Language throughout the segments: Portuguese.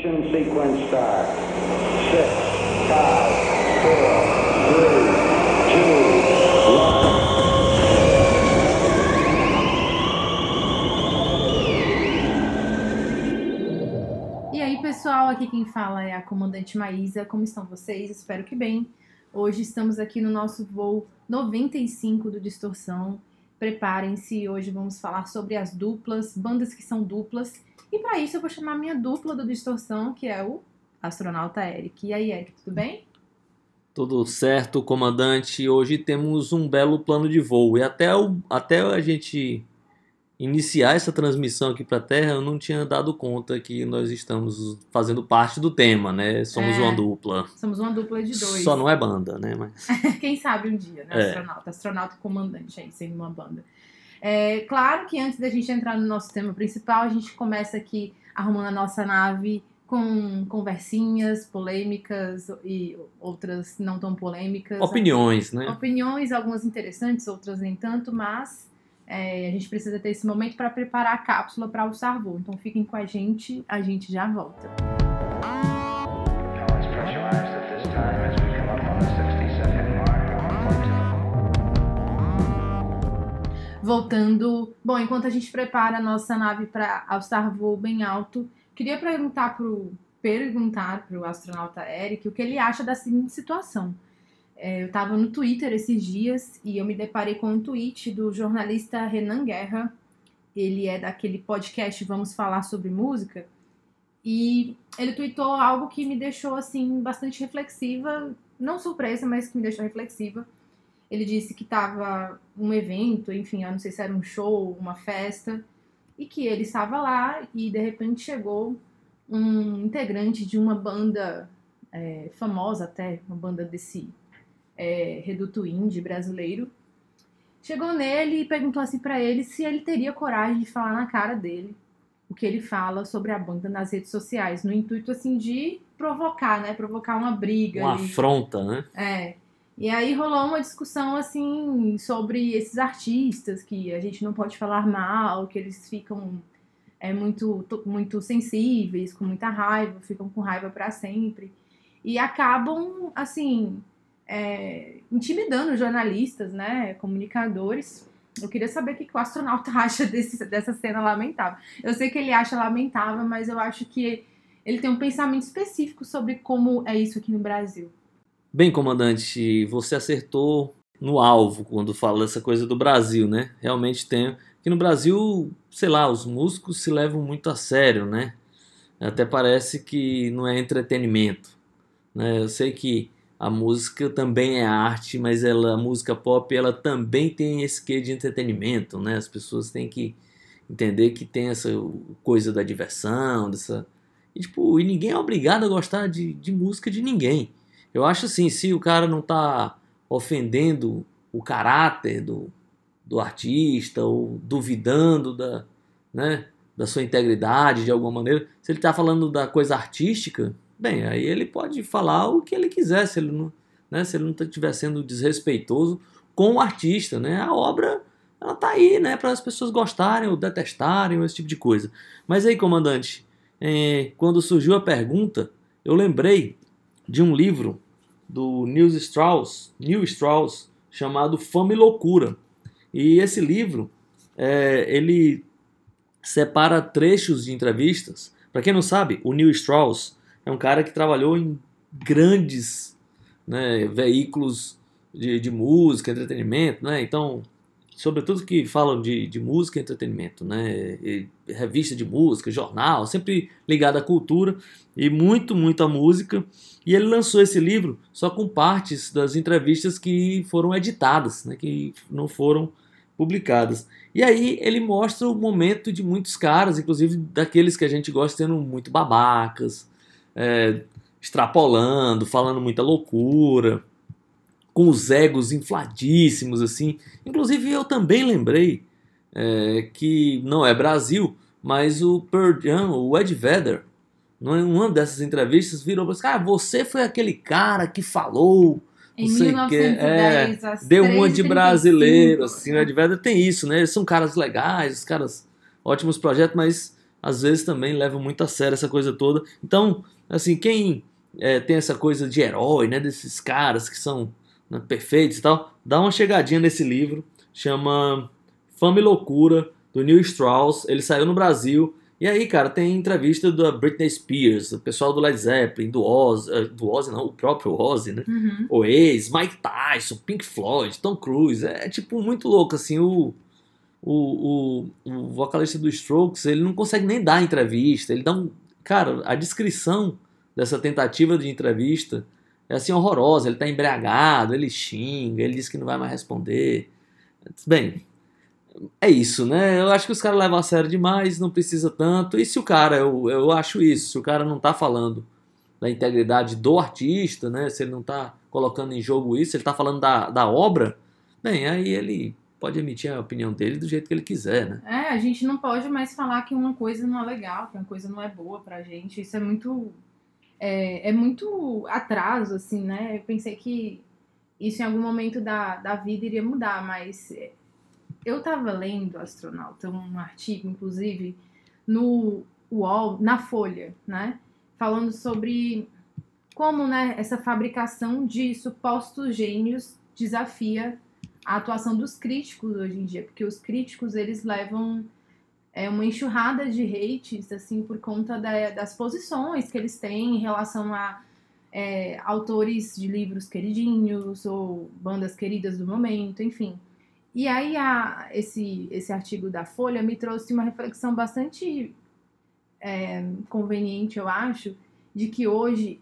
Ignition sequence start. Six, five, four, three, two, one. E aí, pessoal, aqui quem fala é a comandante Maísa. Como estão vocês? Espero que bem. Hoje estamos aqui no nosso voo 95 do Distorção. Preparem-se, hoje vamos falar sobre as duplas, bandas que são duplas. E para isso eu vou chamar minha dupla do Distorção, que é o astronauta Eric. E aí, Eric, tudo bem? Tudo certo, comandante. Hoje temos um belo plano de voo. E até, o, até a gente iniciar essa transmissão aqui para a Terra, eu não tinha dado conta que nós estamos fazendo parte do tema, né? Somos É. uma dupla. Somos uma dupla de dois. Só não é banda, né? Mas... Quem sabe um dia, né? É. Astronauta, astronauta e comandante aí, sendo uma banda. É, claro que antes da gente entrar no nosso tema principal, a gente começa aqui arrumando a nossa nave com conversinhas polêmicas e outras não tão polêmicas. Opiniões, né? Opiniões, algumas interessantes, outras nem tanto, mas é, a gente precisa ter esse momento para preparar a cápsula para o Sarvô. Então fiquem com a gente, a gente já volta. Voltando. Bom, enquanto a gente prepara a nossa nave para alçar voo bem alto, queria perguntar pro perguntar pro astronauta Eric o que ele acha da seguinte situação. É, eu estava no Twitter esses dias e eu me deparei com um tweet do jornalista Renan Guerra. Ele é daquele podcast Vamos Falar sobre Música. E ele tweetou algo que me deixou assim bastante reflexiva, não surpresa, mas que me deixou reflexiva. Ele disse que estava um evento, enfim, eu não sei se era um show, uma festa, e que ele estava lá e de repente chegou um integrante de uma banda é, famosa até, uma banda desse é, reduto indie brasileiro. Chegou nele e perguntou assim para ele se ele teria coragem de falar na cara dele o que ele fala sobre a banda nas redes sociais, no intuito assim de provocar, né? Provocar uma briga. Uma ali. afronta, né? É. E aí rolou uma discussão assim sobre esses artistas que a gente não pode falar mal, que eles ficam é muito to- muito sensíveis, com muita raiva, ficam com raiva para sempre e acabam assim é, intimidando jornalistas, né, comunicadores. Eu queria saber o que que o astronauta acha desse, dessa cena lamentável. Eu sei que ele acha lamentável, mas eu acho que ele tem um pensamento específico sobre como é isso aqui no Brasil. Bem, comandante, você acertou no alvo quando fala dessa coisa do Brasil, né? Realmente tem. Que no Brasil, sei lá, os músicos se levam muito a sério, né? Até parece que não é entretenimento. Né? Eu sei que a música também é arte, mas ela, a música pop ela também tem esse quê de entretenimento, né? As pessoas têm que entender que tem essa coisa da diversão, dessa. E, tipo, e ninguém é obrigado a gostar de, de música de ninguém. Eu acho assim, se o cara não tá ofendendo o caráter do, do artista ou duvidando da, né, da sua integridade de alguma maneira, se ele tá falando da coisa artística, bem, aí ele pode falar o que ele quiser, se ele não, né, se ele não estiver sendo desrespeitoso com o artista, né? A obra ela tá aí, né, para as pessoas gostarem ou detestarem ou esse tipo de coisa. Mas aí, comandante, eh, quando surgiu a pergunta, eu lembrei de um livro do Neil Strauss, Neil Strauss, chamado Fama e Loucura. E esse livro, é, ele separa trechos de entrevistas. Para quem não sabe, o Neil Strauss é um cara que trabalhou em grandes né, veículos de, de música, entretenimento, né? Então, sobretudo que falam de, de música e entretenimento, né? E revista de música, jornal, sempre ligado à cultura e muito, muito à música. E ele lançou esse livro só com partes das entrevistas que foram editadas, né, que não foram publicadas. E aí ele mostra o momento de muitos caras, inclusive daqueles que a gente gosta sendo muito babacas, é, extrapolando, falando muita loucura, com os egos infladíssimos assim. Inclusive eu também lembrei é, que não é Brasil, mas o Pearl Jam, o Ed Vedder, numa uma dessas entrevistas virou para cara, você foi aquele cara que falou Em Não sei o quê, 1910, às Deu uma de 3h35, brasileiro, assim, né? né? De verdade tem isso, né? Eles são caras legais, os caras, ótimos projetos, mas às vezes também levam muito a sério essa coisa toda. Então, assim, quem é, tem essa coisa de herói, né, desses caras que são né, perfeitos e tal, dá uma chegadinha nesse livro, chama Fama e Loucura, do Neil Strauss, ele saiu no Brasil, e aí, cara, tem entrevista da Britney Spears, o pessoal do Led Zeppelin, do Ozzy, eh, do Ozzy não, o próprio Ozzy, né? Uhum. Oasis, Mike Tyson, Pink Floyd, Tom Cruise, é tipo muito louco, assim, o, o, o, o vocalista do Strokes, ele não consegue nem dar entrevista, ele dá um, cara, a descrição dessa tentativa de entrevista é assim horrorosa, ele tá embriagado, ele xinga, ele diz que não vai mais responder, bem, é isso, né? Eu acho que os caras levam a sério demais, não precisa tanto. E se o cara, eu, eu acho isso, se o cara não tá falando da integridade do artista, né? Se ele não tá colocando em jogo isso, ele tá falando da, da obra, bem, aí ele pode emitir a opinião dele do jeito que ele quiser, né? É, a gente não pode mais falar que uma coisa não é legal, que uma coisa não é boa pra gente. Isso é muito. É, é muito atraso, assim, né? Eu pensei que isso em algum momento da, da vida iria mudar, mas eu estava lendo, astronauta, um artigo, inclusive, no UOL, na Folha, né? Falando sobre como né, essa fabricação de supostos gênios desafia a atuação dos críticos hoje em dia, porque os críticos eles levam é, uma enxurrada de hates assim por conta da, das posições que eles têm em relação a é, autores de livros queridinhos ou bandas queridas do momento, enfim. E aí a, esse, esse artigo da Folha me trouxe uma reflexão bastante é, conveniente, eu acho, de que hoje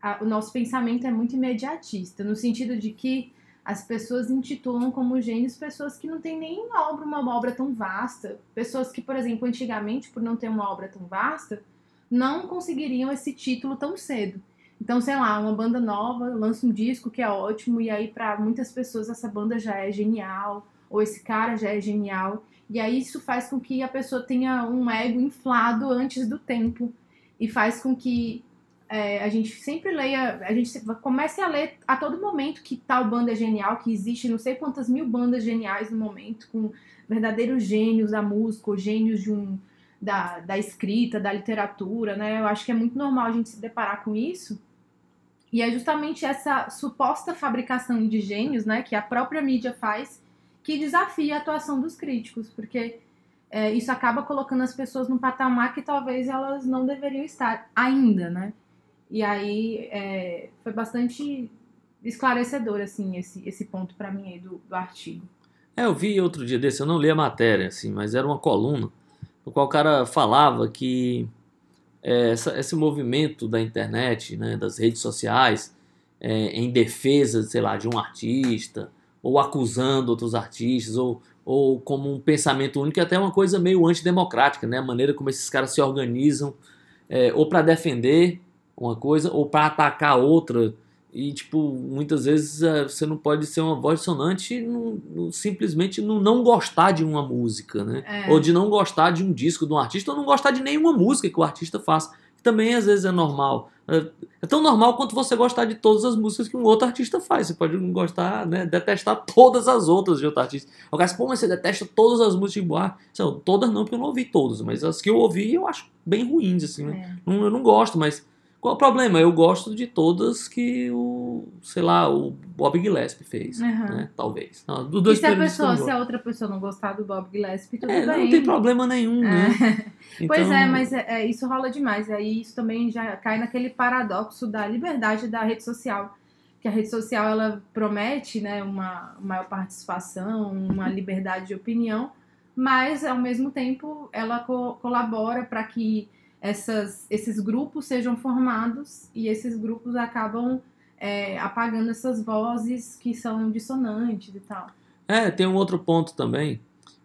a, o nosso pensamento é muito imediatista, no sentido de que as pessoas intitulam como gênios pessoas que não têm nenhuma obra, uma obra tão vasta, pessoas que, por exemplo, antigamente, por não ter uma obra tão vasta, não conseguiriam esse título tão cedo. Então, sei lá, uma banda nova lança um disco que é ótimo, e aí para muitas pessoas essa banda já é genial, ou esse cara já é genial. E aí isso faz com que a pessoa tenha um ego inflado antes do tempo. E faz com que é, a gente sempre leia, a gente comece a ler a todo momento que tal banda é genial, que existe não sei quantas mil bandas geniais no momento, com verdadeiros gênios da música, ou gênios de um, da, da escrita, da literatura, né? Eu acho que é muito normal a gente se deparar com isso. E é justamente essa suposta fabricação de gênios, né, que a própria mídia faz, que desafia a atuação dos críticos, porque é, isso acaba colocando as pessoas num patamar que talvez elas não deveriam estar ainda, né? E aí é, foi bastante esclarecedor, assim, esse, esse ponto para mim aí do, do artigo. É, eu vi outro dia desse, eu não li a matéria, assim, mas era uma coluna, no qual o cara falava que é, essa, esse movimento da internet, né, das redes sociais, é, em defesa, sei lá, de um artista, ou acusando outros artistas, ou, ou como um pensamento único, é até uma coisa meio antidemocrática, né? A maneira como esses caras se organizam, é, ou para defender uma coisa, ou para atacar outra. E, tipo, muitas vezes é, você não pode ser uma voz sonante simplesmente no não gostar de uma música, né? É. Ou de não gostar de um disco de um artista, ou não gostar de nenhuma música que o artista faça. Também às vezes é normal. É, é tão normal quanto você gostar de todas as músicas que um outro artista faz. Você pode não gostar, né? Detestar todas as outras de outro artista. O cara, pô, mas você detesta todas as músicas de Boar? Todas não, porque eu não ouvi todas, mas as que eu ouvi eu acho bem ruins, assim, né? É. Não, eu não gosto, mas qual o problema? Eu gosto de todas que o, sei lá, o Bob Gillespie fez, Uhum. né? Talvez. Não, dos E dois se a pessoa, se a outra pessoa não gostar do Bob Gillespie, tudo É, bem. não tem problema nenhum, né? Pois Então, é, mas é, é, isso rola demais. Aí isso também já cai naquele paradoxo da liberdade da rede social. Que a rede social ela promete né, uma maior participação, uma liberdade de opinião, mas ao mesmo tempo ela co- colabora para que essas, esses grupos sejam formados e esses grupos acabam é, apagando essas vozes que são dissonantes e tal. É, tem um outro ponto também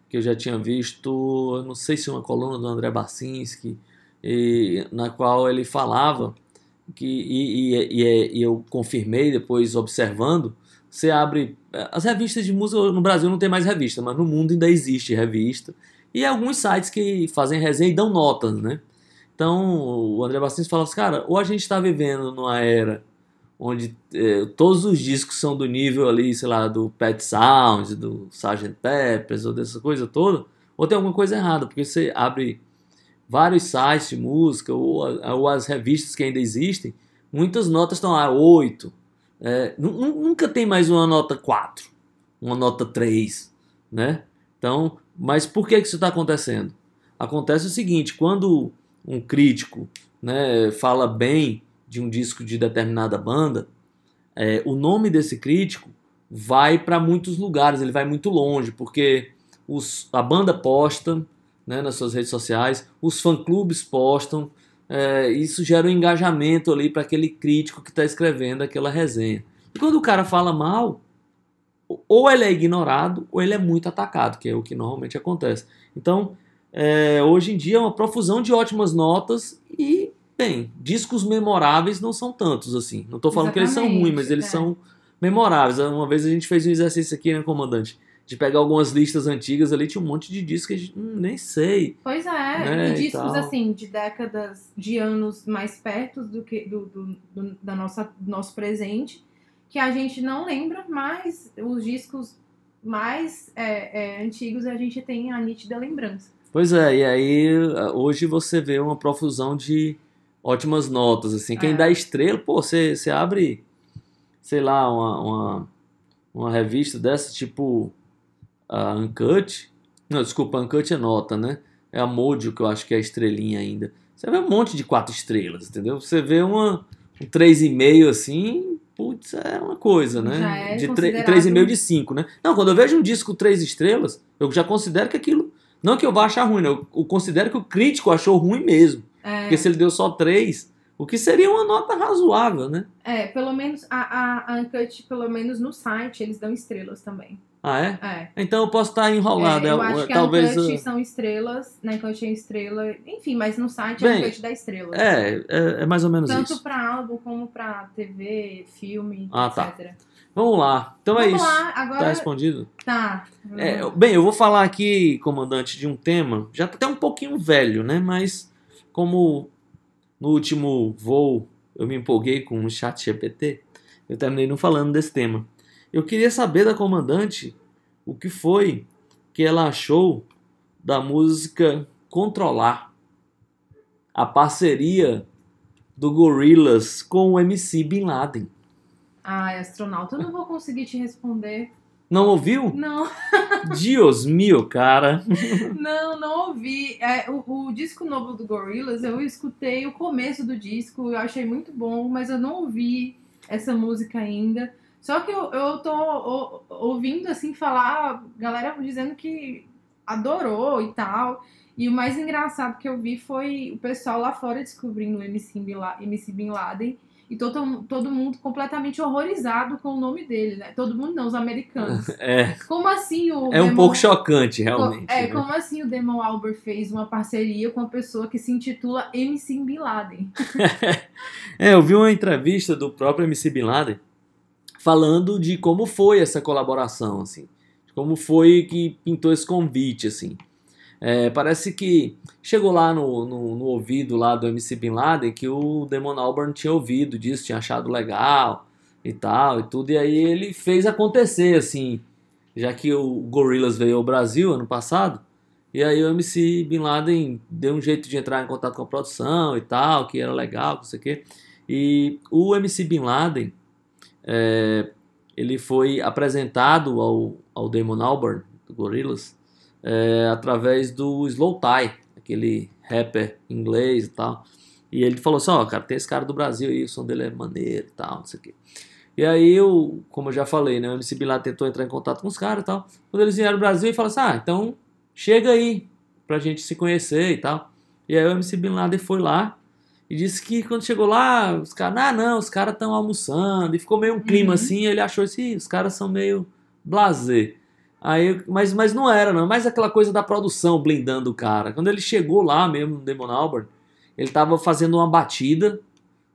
que eu já tinha visto, não sei se uma coluna do André Barcinski, e, na qual ele falava que e, e- e eu confirmei depois observando, você abre as revistas de música no Brasil não tem mais revista, mas no mundo ainda existe revista e alguns sites que fazem resenha e dão notas, né? Então o André Barcinski fala assim, cara, ou a gente está vivendo numa era onde eh, todos os discos são do nível ali, sei lá, do Pet Sound, do Sgt. Peppers, ou dessa coisa toda, ou tem alguma coisa errada, porque você abre vários sites de música ou, ou as revistas que ainda existem, muitas notas estão lá 8. É, nu- nu- nunca tem mais uma nota 4, uma nota 3, né? Então, mas por que que isso está acontecendo? Acontece o seguinte, quando um crítico né, fala bem de um disco de determinada banda, é, o nome desse crítico vai para muitos lugares, ele vai muito longe, porque os- a banda posta né, nas suas redes sociais, os fã-clubes postam, é, isso gera um engajamento ali para aquele crítico que está escrevendo aquela resenha. E quando o cara fala mal, ou ele é ignorado ou ele é muito atacado, que é o que normalmente acontece. Então, é, hoje em dia é uma profusão de ótimas notas e, bem, discos memoráveis não são tantos assim. Não estou falando que eles são Exatamente, ruins, mas eles é. são memoráveis. Uma vez a gente fez um exercício aqui, né, comandante? De pegar algumas listas antigas ali, tinha um monte de discos que a gente hum, nem sei. Pois é, Né, e e discos tal. assim, de décadas, de anos mais perto do que do, do- do- da nossa, do nosso presente, que a gente não lembra, mas os discos mais é, é, antigos a gente tem a nítida lembrança. Pois é, e aí hoje você vê uma profusão de ótimas notas, assim. Quem É. dá estrela, pô, você, abre, sei lá, uma, uma, uma revista dessa, tipo a Uncut. Não, desculpa, Uncut é nota, né? É a Mojo, que eu acho que é a estrelinha ainda. Você vê um monte de quatro estrelas, entendeu? Você vê uma, um 3,5 assim, putz, é uma coisa, né? Já é de considerado- 3,5 de 5, né? Não, quando eu vejo um disco três estrelas, eu já considero que aquilo. Não que eu vá achar ruim, né? eu, eu considero que o crítico achou ruim mesmo. É, Porque se ele deu só três, o que seria uma nota razoável, né? é, pelo menos a, a, a Uncut, pelo menos no site, eles dão estrelas também. Ah, é? É. Então eu posso estar enrolado. É, eu é, acho que talvez. a Uncut são estrelas, na Uncut é estrela, enfim, mas no site Bem, a Uncut dá estrelas. é, é, é mais ou menos Tanto isso. pra álbum como pra TV, filme, Ah, tá. Vamos lá. Então é Vamos isso. lá, agora. Tá respondido? Tá. É, bem, eu vou falar aqui, comandante, de um tema, já tá até um pouquinho velho, né? Mas como no último voo eu me empolguei com o chat GPT, eu terminei não falando desse tema. Eu queria saber da comandante o que foi que ela achou da música Controlar, a parceria do Gorillaz com o MC Bin Laden. Ai, astronauta, eu não vou conseguir te responder. Não ouviu? Não, Dios mio, cara. não, não ouvi. É, o, o disco novo do Gorillaz, eu escutei o começo do disco, eu achei muito bom, mas eu não ouvi essa música ainda. Só que eu, eu tô o- ouvindo, assim, falar, galera dizendo que adorou e tal. E o mais engraçado que eu vi foi o pessoal lá fora descobrindo o MC Bin Laden. E todo, todo mundo completamente horrorizado com o nome dele, né? Todo mundo não, os americanos. É, Como assim o é um Demon- pouco chocante, realmente. É, né? como assim o Demon Albert fez uma parceria com uma pessoa que se intitula MC Bin Laden? É, eu vi uma entrevista do próprio MC Bin Laden falando de como foi essa colaboração, assim, de como foi que pintou esse convite, assim. É, parece que chegou lá no, no, no ouvido lá do MC Bin Laden que o Damon Albarn tinha ouvido disso, tinha achado legal e tal e tudo, e aí ele fez acontecer, assim, já que o Gorillaz veio ao Brasil ano passado, e aí o MC Bin Laden deu um jeito de entrar em contato com a produção e tal, que era legal, não sei o quê. E o MC Bin Laden, é, ele foi apresentado ao, ao Damon Albarn, do Gorillaz, é, através do Slow Tie, aquele rapper inglês e tal. E ele falou assim, ó, cara, tem esse cara do Brasil aí, o som dele é maneiro e tal, não sei o quê. E aí, eu, como eu já falei, né, o MC Bin Laden tentou entrar em contato com os caras e tal. Quando eles vieram ao Brasil, ele falou assim, ah, então chega aí pra gente se conhecer e tal. E aí o MC Bin Laden foi lá e disse que quando chegou lá, os caras, ah, não, os caras estão almoçando. E ficou meio um clima Uhum. assim, ele achou assim, os caras são meio blazer. Aí, mas, mas não era, não. Mais aquela coisa da produção blindando o cara. Quando ele chegou lá mesmo no Demon Albarn, ele tava fazendo uma batida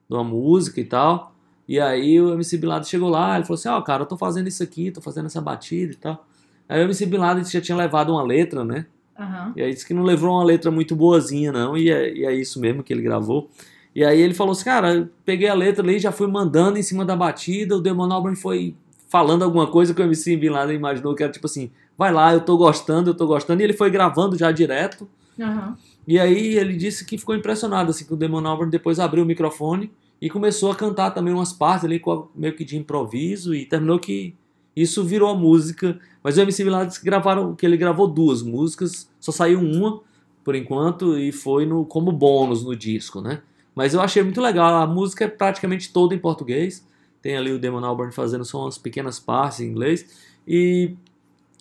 de uma música e tal. E aí o MC Bin Laden chegou lá, ele falou assim, ó, cara, eu tô fazendo isso aqui, tô fazendo essa batida e tal. Aí o MC Bin Laden já tinha levado uma letra, né? Aham. E aí disse que não levou uma letra muito boazinha, não, e é, e é isso mesmo que ele gravou. E aí ele falou assim, cara, peguei a letra ali, já fui mandando em cima da batida, o Demon Albarn foi falando alguma coisa que o MC Bin Laden imaginou que era tipo assim, vai lá, eu tô gostando, eu tô gostando, e ele foi gravando já direto, Aham. E aí ele disse que ficou impressionado, assim, que o Damon Albarn depois abriu o microfone e começou a cantar também umas partes ali, meio que de improviso, e terminou que isso virou a música. Mas o MC Bin Laden disse que, gravaram, que ele gravou duas músicas, só saiu uma, por enquanto, e foi no, como bônus no disco, né? Mas eu achei muito legal, a música é praticamente toda em português, tem ali o Damon Albarn fazendo só umas pequenas partes em inglês, e,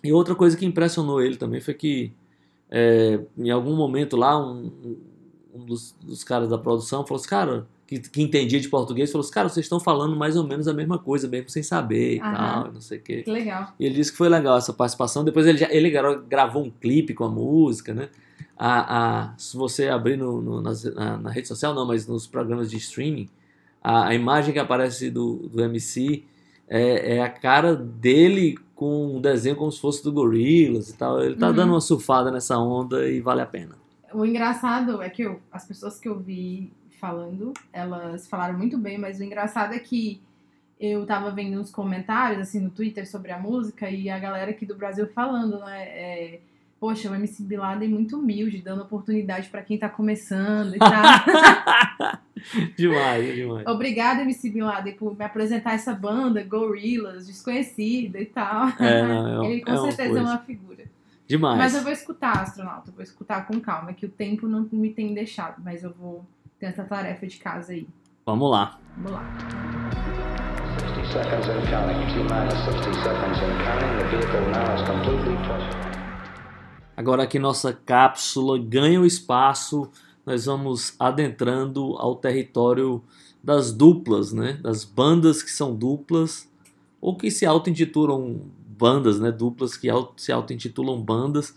e outra coisa que impressionou ele também foi que é, em algum momento lá, um, um- dos, dos caras da produção falou assim, cara, que, que entendia de português, falou assim, cara, vocês estão falando mais ou menos a mesma coisa, mesmo sem saber e Aham. tal, não sei o quê. Que legal. E ele disse que foi legal essa participação. Depois ele, já- ele gra- gravou um clipe com a música, né? A, a, se você abrir no, no- na, na rede social, não, mas nos programas de streaming, a, a imagem que aparece do, do MC é, é a cara dele com um desenho como se fosse do Gorillaz e tal. Ele tá Uhum. dando uma surfada nessa onda e vale a pena. O engraçado é que eu- as pessoas que eu vi falando, elas falaram muito bem, mas o engraçado é que eu tava vendo uns comentários, assim, no Twitter sobre a música e a galera aqui do Brasil falando, né? é, Poxa, o MC Bin Laden é muito humilde, dando oportunidade pra quem tá começando e tal. demais, demais. Obrigada, MC Bin Laden, por me apresentar essa banda, Gorillaz, desconhecida e tal. É, não, é, Ele com é uma certeza coisa. é uma figura. Demais. Mas eu vou escutar, astronauta, eu vou escutar com calma, que o tempo não me tem deixado, mas eu vou ter essa tarefa de casa aí. Vamos lá. Vamos lá. 60 seconds and counting. T minus 60 seconds and counting. The vehicle now is completely touched. Agora que nossa cápsula ganha o espaço, nós vamos adentrando ao território das duplas, né? Das bandas que são duplas ou que se auto-intitulam bandas, né? Duplas que se auto-intitulam bandas.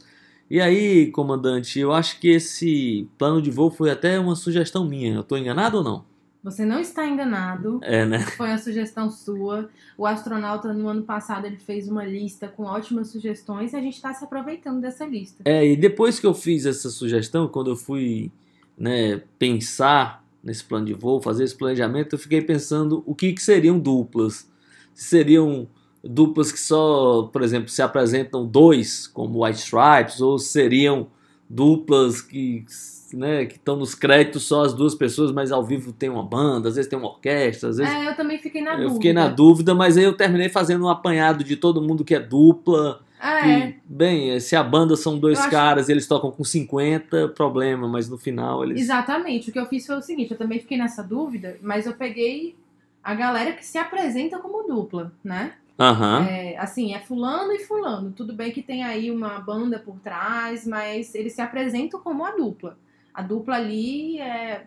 E aí, comandante, eu acho que esse plano de voo foi até uma sugestão minha. Eu tô enganado ou não? Você não está enganado, É, né? foi uma sugestão sua. O astronauta, no ano passado, ele fez uma lista com ótimas sugestões e a gente está se aproveitando dessa lista. É, e depois que eu fiz essa sugestão, quando eu fui né, pensar nesse plano de voo, fazer esse planejamento, eu fiquei pensando o que, que seriam duplas. Se seriam duplas que só, por exemplo, se apresentam dois, como White Stripes, ou seriam duplas que né, que estão nos créditos só as duas pessoas, mas ao vivo tem uma banda, às vezes tem uma orquestra, às vezes É, eu também fiquei na eu dúvida. fiquei na dúvida, mas aí eu terminei fazendo um apanhado de todo mundo que é dupla, Ah, que, é. bem, se a banda são dois Eu acho- caras e eles tocam com 50, problema, mas no final eles. Exatamente. O que eu fiz foi o seguinte, eu também fiquei nessa dúvida, mas eu peguei a galera que se apresenta como dupla, né? Aham. É, assim, é fulano e fulano. Tudo bem que tem aí uma banda por trás, mas eles se apresentam como a dupla. A dupla ali é,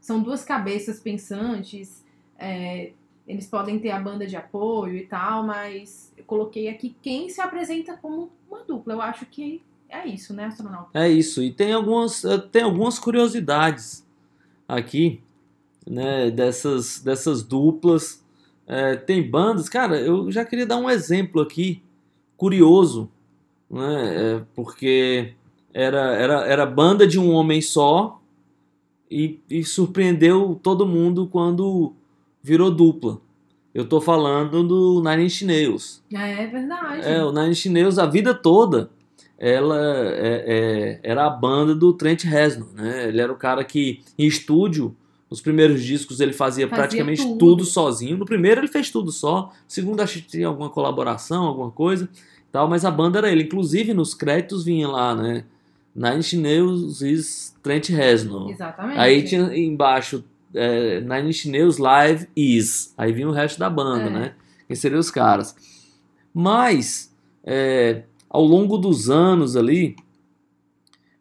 são duas cabeças pensantes. é, eles podem ter a banda de apoio e tal, mas eu coloquei aqui quem se apresenta como uma dupla. Eu acho que é isso, né, astronauta? É isso. E tem algumas, eh, tem algumas curiosidades aqui, né, dessas, dessas duplas. É, tem bandas, cara, eu já queria dar um exemplo aqui, curioso, né, é, porque era, era, era banda de um homem só e, e surpreendeu todo mundo quando virou dupla. Eu tô falando do Nine Inch Nails. É verdade. É, o Nine Inch Nails a vida toda ela é- é- era a banda do Trent Reznor, né? Ele era o cara que em estúdio, nos primeiros discos ele fazia, Fazia praticamente tudo. tudo. sozinho. No primeiro ele fez tudo só, no segundo acho que tinha alguma colaboração, alguma coisa, tal, mas a banda era ele. Inclusive nos créditos vinha lá, né? Nine Inch Nails is Trent Reznor. Exatamente. Aí tinha embaixo é, Nine Inch Nails Live Is. Aí vinha o resto da banda, É. né? Quem seriam os caras. Mas, é, ao longo dos anos ali,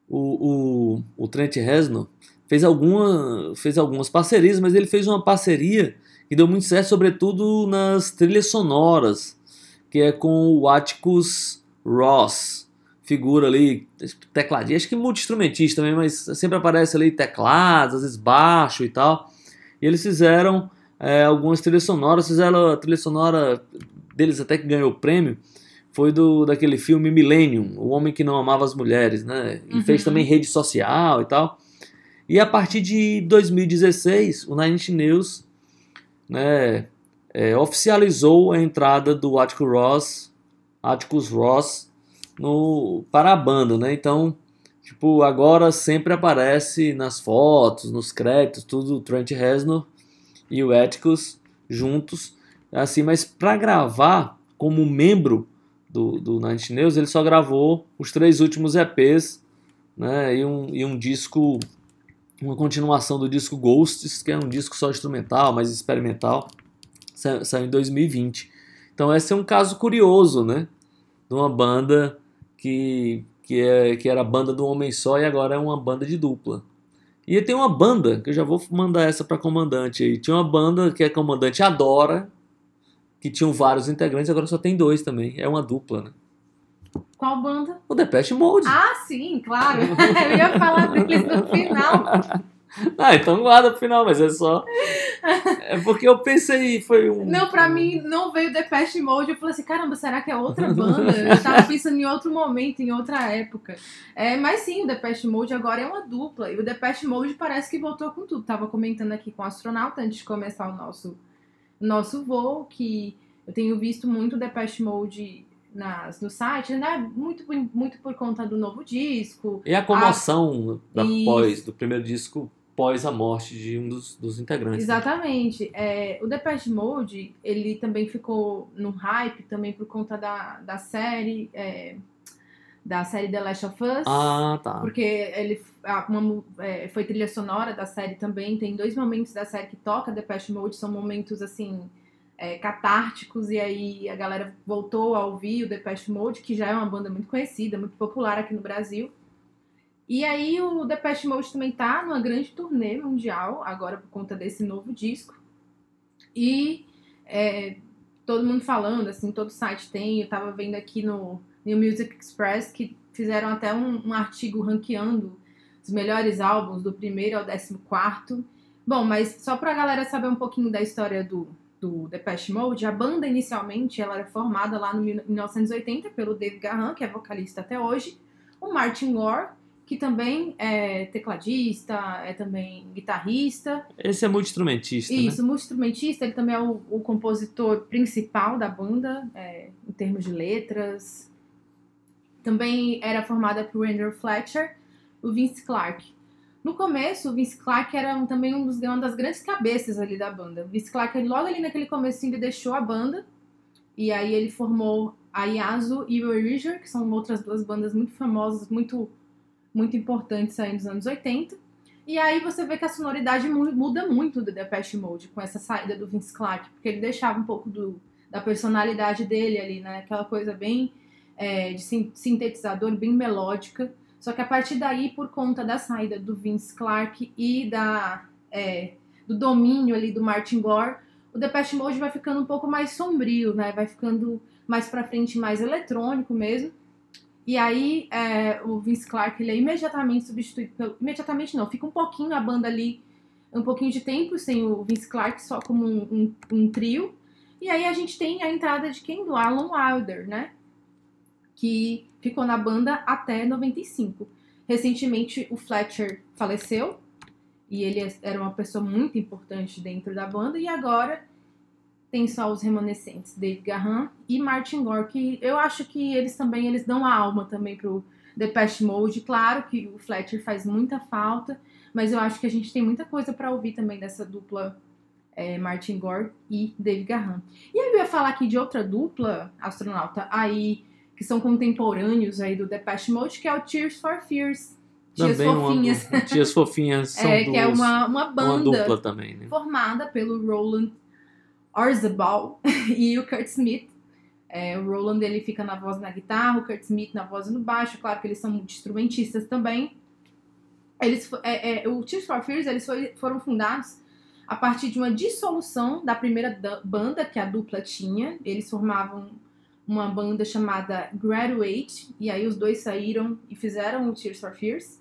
o, o, o Trent Reznor fez, alguma, fez algumas parcerias, mas ele fez uma parceria que deu muito certo, sobretudo nas trilhas sonoras, que é com o Atticus Ross, figura ali, tecladista, acho que multi-instrumentista também, mas sempre aparece ali teclados, às vezes baixo e tal. E eles fizeram é, algumas trilhas sonoras, fizeram a trilha sonora deles até que ganhou o prêmio, foi do daquele filme Millennium, O Homem que Não Amava as Mulheres, né? E Uhum. fez também rede social e tal. E a partir de 2016, o Nine Inch Nails né, é, oficializou a entrada do Atticus Ross, Atticus Ross no, para a banda, né? Então, Tipo, agora sempre aparece nas fotos, nos créditos, tudo Trent Reznor e o Atticus juntos, assim, mas para gravar como membro do, do Nine Inch Nails, ele só gravou os três últimos EPs, né, e um, e um disco, uma continuação do disco Ghosts, que é um disco só instrumental, mais experimental, sa- saiu em 2020. Então esse é um caso curioso, né, de uma banda que, que, é, que era a banda do homem só e agora é uma banda de dupla. E tem uma banda, que eu já vou mandar essa para comandante aí. Tinha uma banda que a comandante adora, que tinham vários integrantes, agora só tem dois também. É uma dupla, né? Qual banda? O Depeche Mode. Ah, sim, claro. Eu ia falar deles no final. Ah, então guarda pro final, mas é só. É porque eu pensei, foi um. Não, pra mim não veio Depeche Mode. Eu falei assim, caramba, será que é outra banda? Eu tava pensando em outro momento, em outra época. É, mas sim, o Depeche Mode agora é uma dupla. E o Depeche Mode parece que voltou com tudo. Tava comentando aqui com o astronauta antes de começar o nosso, nosso voo, que eu tenho visto muito Depeche Mode nas, no site, né? Muito, por- muito por conta do novo disco. E a comoção da Isso. pós, do primeiro disco pós a morte de um dos, dos integrantes. né? Exatamente. É, o Depeche Mode, ele também ficou no hype também por conta da, da série, é, da série The Last of Us. Ah, tá. Porque ele uma é, foi trilha sonora da série também. Tem dois momentos da série que toca Depeche Mode, são momentos assim é, catárticos, e aí a galera voltou a ouvir o Depeche Mode, que já é uma banda muito conhecida, muito popular aqui no Brasil. E aí o Depeche Mode também tá numa grande turnê mundial, agora por conta desse novo disco. E é, todo mundo falando, assim, todo site tem, eu tava vendo aqui no New Music Express que fizeram até um, um artigo ranqueando os melhores álbuns do primeiro ao décimo quarto. Bom, mas só pra galera saber um pouquinho da história do, do Depeche Mode, a banda inicialmente ela era formada lá no mil- 1980 pelo Dave Gahan, que é vocalista até hoje, o Martin Gore, que também é tecladista, é também guitarrista, Esse é multi-instrumentista, né? isso, multi-instrumentista, ele também é o, o compositor principal da banda, é, em termos de letras. Também era formada por Andrew Fletcher, o Vince Clarke. No começo, o Vince Clarke era também um dos, uma das grandes cabeças ali da banda. O Vince Clarke, logo ali naquele comecinho, ele deixou a banda, e aí ele formou a Yasu e o Erasure, que são outras duas bandas muito famosas, muito, muito importantes aí nos anos 80. E aí você vê que a sonoridade mu- muda muito do Depeche Mode com essa saída do Vince Clarke, porque ele deixava um pouco do, da personalidade dele ali, né? Aquela coisa bem é, de sin- sintetizador, bem melódica. Só que a partir daí, por conta da saída do Vince Clarke e da, é, do domínio ali do Martin Gore, o Depeche Mode vai ficando um pouco mais sombrio, né? Vai ficando mais pra frente, mais eletrônico mesmo. E aí, é, o Vince Clarke, ele é imediatamente substituído pelo... Imediatamente não, fica um pouquinho a banda ali, um pouquinho de tempo sem o Vince Clarke, só como um, um- um trio. E aí a gente tem a entrada de quem? Do Alan Wilder, né? Que ficou na banda até 95. Recentemente, o Fletcher faleceu, e ele era uma pessoa muito importante dentro da banda, e agora tem só os remanescentes, Dave Gahan e Martin Gore, que eu acho que eles também eles dão a alma também pro Depeche Mode. Claro que o Fletcher faz muita falta, mas eu acho que a gente tem muita coisa pra ouvir também dessa dupla é, Martin Gore e Dave Gahan. E aí eu ia falar aqui de outra dupla astronauta aí que são contemporâneos aí do Depeche Mode, que é o Tears for Fears. Tias Também uma Fofinhas. dupla. Tias Fofinhas são É, duas, que é uma, uma uma banda dupla também, né? formada pelo Roland Orzabal e o Kurt Smith. É, o Roland ele fica na voz na guitarra, o Kurt Smith na voz e no baixo. Claro que eles são multi-instrumentistas também. Eles, é, é, o Tears for Fears eles foi- foram fundados a partir de uma dissolução da primeira da- banda que a dupla tinha. Eles formavam uma banda chamada Graduate, e aí os dois saíram e fizeram o Tears for Fears.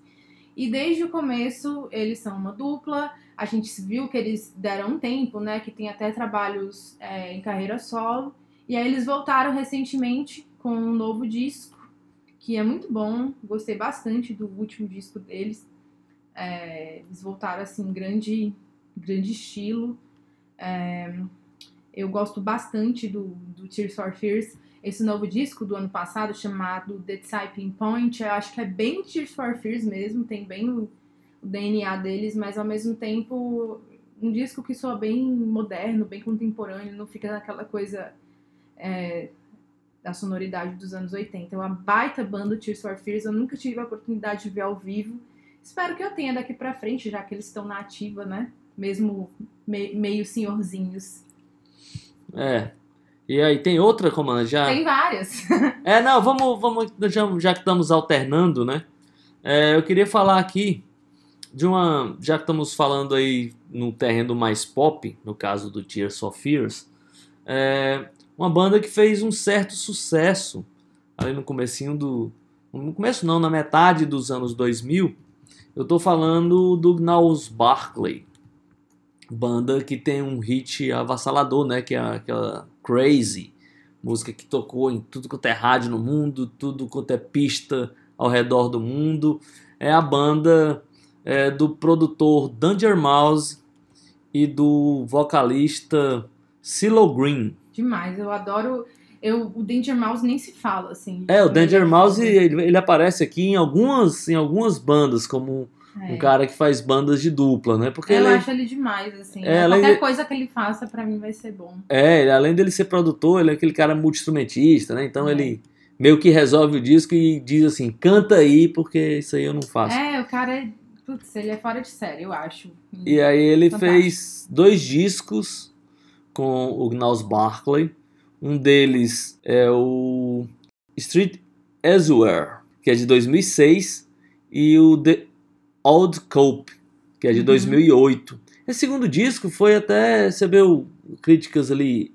E desde o começo eles são uma dupla. A gente viu que eles deram um tempo, né? Que tem até trabalhos é, em carreira solo. E aí eles voltaram recentemente com um novo disco, que é muito bom. Gostei bastante do último disco deles. É, eles voltaram assim, grande, grande estilo. É, eu gosto bastante do, do Tears for Fears. esse novo disco do ano passado, chamado The Typing Point. Eu acho que é bem Tears for Fears mesmo, tem bem o DNA deles, mas ao mesmo tempo um disco que soa bem moderno, bem contemporâneo, não fica naquela coisa é, da sonoridade dos anos 80. É uma baita banda Tears for Fears, eu nunca tive a oportunidade de ver ao vivo. Espero que eu tenha daqui pra frente, já que eles estão na ativa, né? Mesmo me- meio senhorzinhos. É. E aí, tem outra, comandante? Já... Tem várias. É, não, vamos, vamos já, já que estamos alternando, né? É, eu queria falar aqui de uma. Já que estamos falando aí no terreno mais pop, no caso do Tears for Fears, é, uma banda que fez um certo sucesso ali no comecinho do. No começo não, na metade dos anos 2000. Eu tô falando do Gnals Barkley. Banda que tem um hit avassalador, né? Que é aquela Crazy música que tocou em tudo quanto é rádio no mundo, tudo quanto é pista ao redor do mundo. É a banda é, do produtor Danger Mouse e do vocalista CeeLo Green. Demais, eu adoro. Eu, o Danger Mouse nem se fala, assim. É, o Danger Mouse ele, ele aparece aqui em algumas, em algumas bandas como É. um cara que faz bandas de dupla, né? Porque Eu ele, acho ele demais, assim. É, Qualquer de- coisa que ele faça, pra mim, vai ser bom. é, ele, além dele ser produtor, ele é aquele cara multi-instrumentista, né? Então É. ele meio que resolve o disco e diz assim, canta aí porque isso aí eu não faço. É, o cara é. Putz, ele é fora de série, eu acho. E aí ele Fantástico. fez dois discos com o Gnaus Barkley. Um deles é o Street Elsewhere, que é de 2006, e o The Old Cope, que é de Uhum. 2008. Esse segundo disco foi até, recebeu críticas ali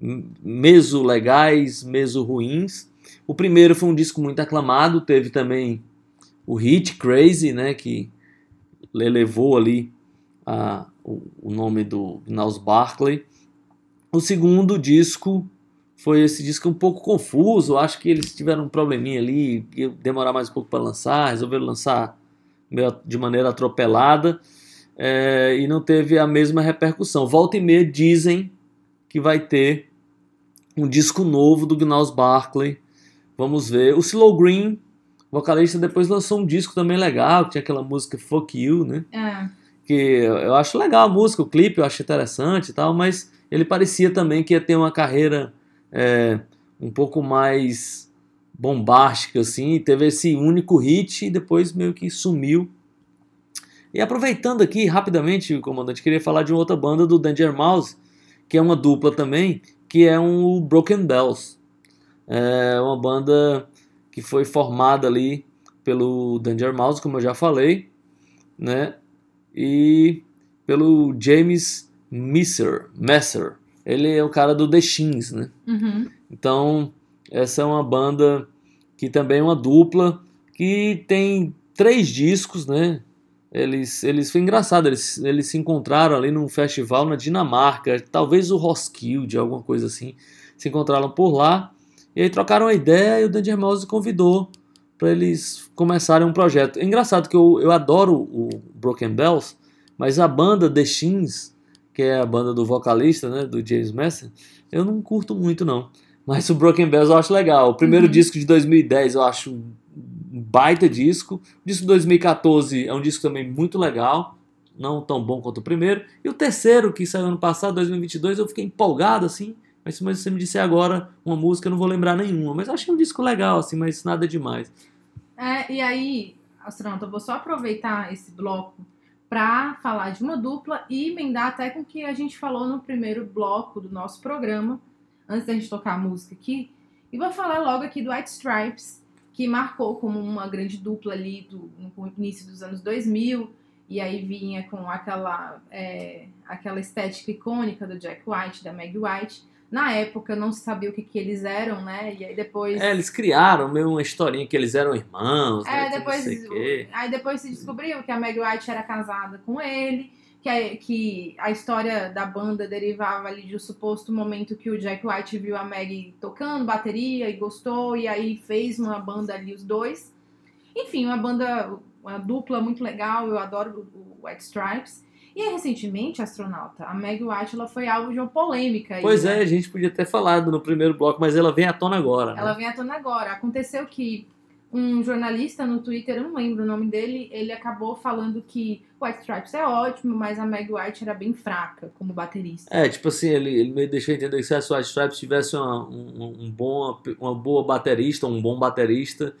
meso legais, meso ruins. O primeiro foi um disco muito aclamado, teve também o hit Crazy, né, que elevou ali o, o nome do Gnaus Barkley. O segundo disco foi esse disco um pouco confuso, acho que eles tiveram um probleminha ali, ia demorar mais um pouco para lançar, resolveram lançar de maneira atropelada é, e não teve a mesma repercussão. Volta e meia dizem que vai ter um disco novo do Gnaus Barkley. Vamos ver. O Slow Green, vocalista, depois lançou um disco também legal, que tinha aquela música Fuck You, né? É. que eu acho legal a música, o clipe eu acho interessante e tal, mas ele parecia também que ia ter uma carreira é, um pouco mais bombástica, assim, teve esse único hit e depois meio que sumiu. E aproveitando aqui rapidamente, comandante, queria falar de uma outra banda do Danger Mouse, que é uma dupla também, que é um Broken Bells. É uma banda que foi formada ali pelo Danger Mouse, como eu já falei, né? e pelo James Messer. Messer. Ele é o cara do The Shins, né? Uhum. Então, essa é uma banda que também é uma dupla que tem três discos, né? Eles, eles foi engraçado, eles, eles se encontraram ali num festival na Dinamarca, talvez o Roskilde, alguma coisa assim. Se encontraram por lá e aí trocaram a ideia e o Danger Mouse convidou para eles começarem um projeto. É engraçado que eu, eu adoro o Broken Bells, mas a banda The Shins, que é a banda do vocalista, né, do James Messer, eu não curto muito não. Mas o Broken Bells eu acho legal. O primeiro Uhum. disco de 2010 eu acho um baita disco. O disco de 2014 é um disco também muito legal, não tão bom quanto o primeiro. E o terceiro, que saiu ano passado, 2022, eu fiquei empolgado assim. Mas se você me disser agora uma música, eu não vou lembrar nenhuma. Mas eu achei um disco legal, assim, mas nada demais. É, e aí, astronauta, eu vou só aproveitar esse bloco para falar de uma dupla e emendar até com o que a gente falou no primeiro bloco do nosso programa, antes da gente tocar a música aqui. E vou falar logo aqui do White Stripes, que marcou como uma grande dupla ali do, no início dos anos 2000, e aí vinha com aquela, é, aquela estética icônica do Jack White, da Meg White. Na época não se sabia o que, que eles eram, né? E aí depois. É, eles criaram meio uma historinha que eles eram irmãos, né? É, que depois, aí depois se descobriu que a Meg White era casada com ele, que a, que a história da banda derivava ali de um suposto momento que o Jack White viu a Meg tocando bateria e gostou, e aí fez uma banda ali, os dois. Enfim, uma banda, uma dupla muito legal, eu adoro o White Stripes. E recentemente, astronauta, a Meg White ela foi alvo de uma polêmica. aí, Pois né? é, a gente podia ter falado no primeiro bloco, mas ela vem à tona agora. né? Ela vem à tona agora. Aconteceu que um jornalista no Twitter, eu não lembro o nome dele, ele acabou falando que White Stripes é ótimo, mas a Meg White era bem fraca como baterista. É, tipo assim, ele, ele me deixou entender que se a White Stripes tivesse uma, um, um bom, uma boa baterista, um bom baterista,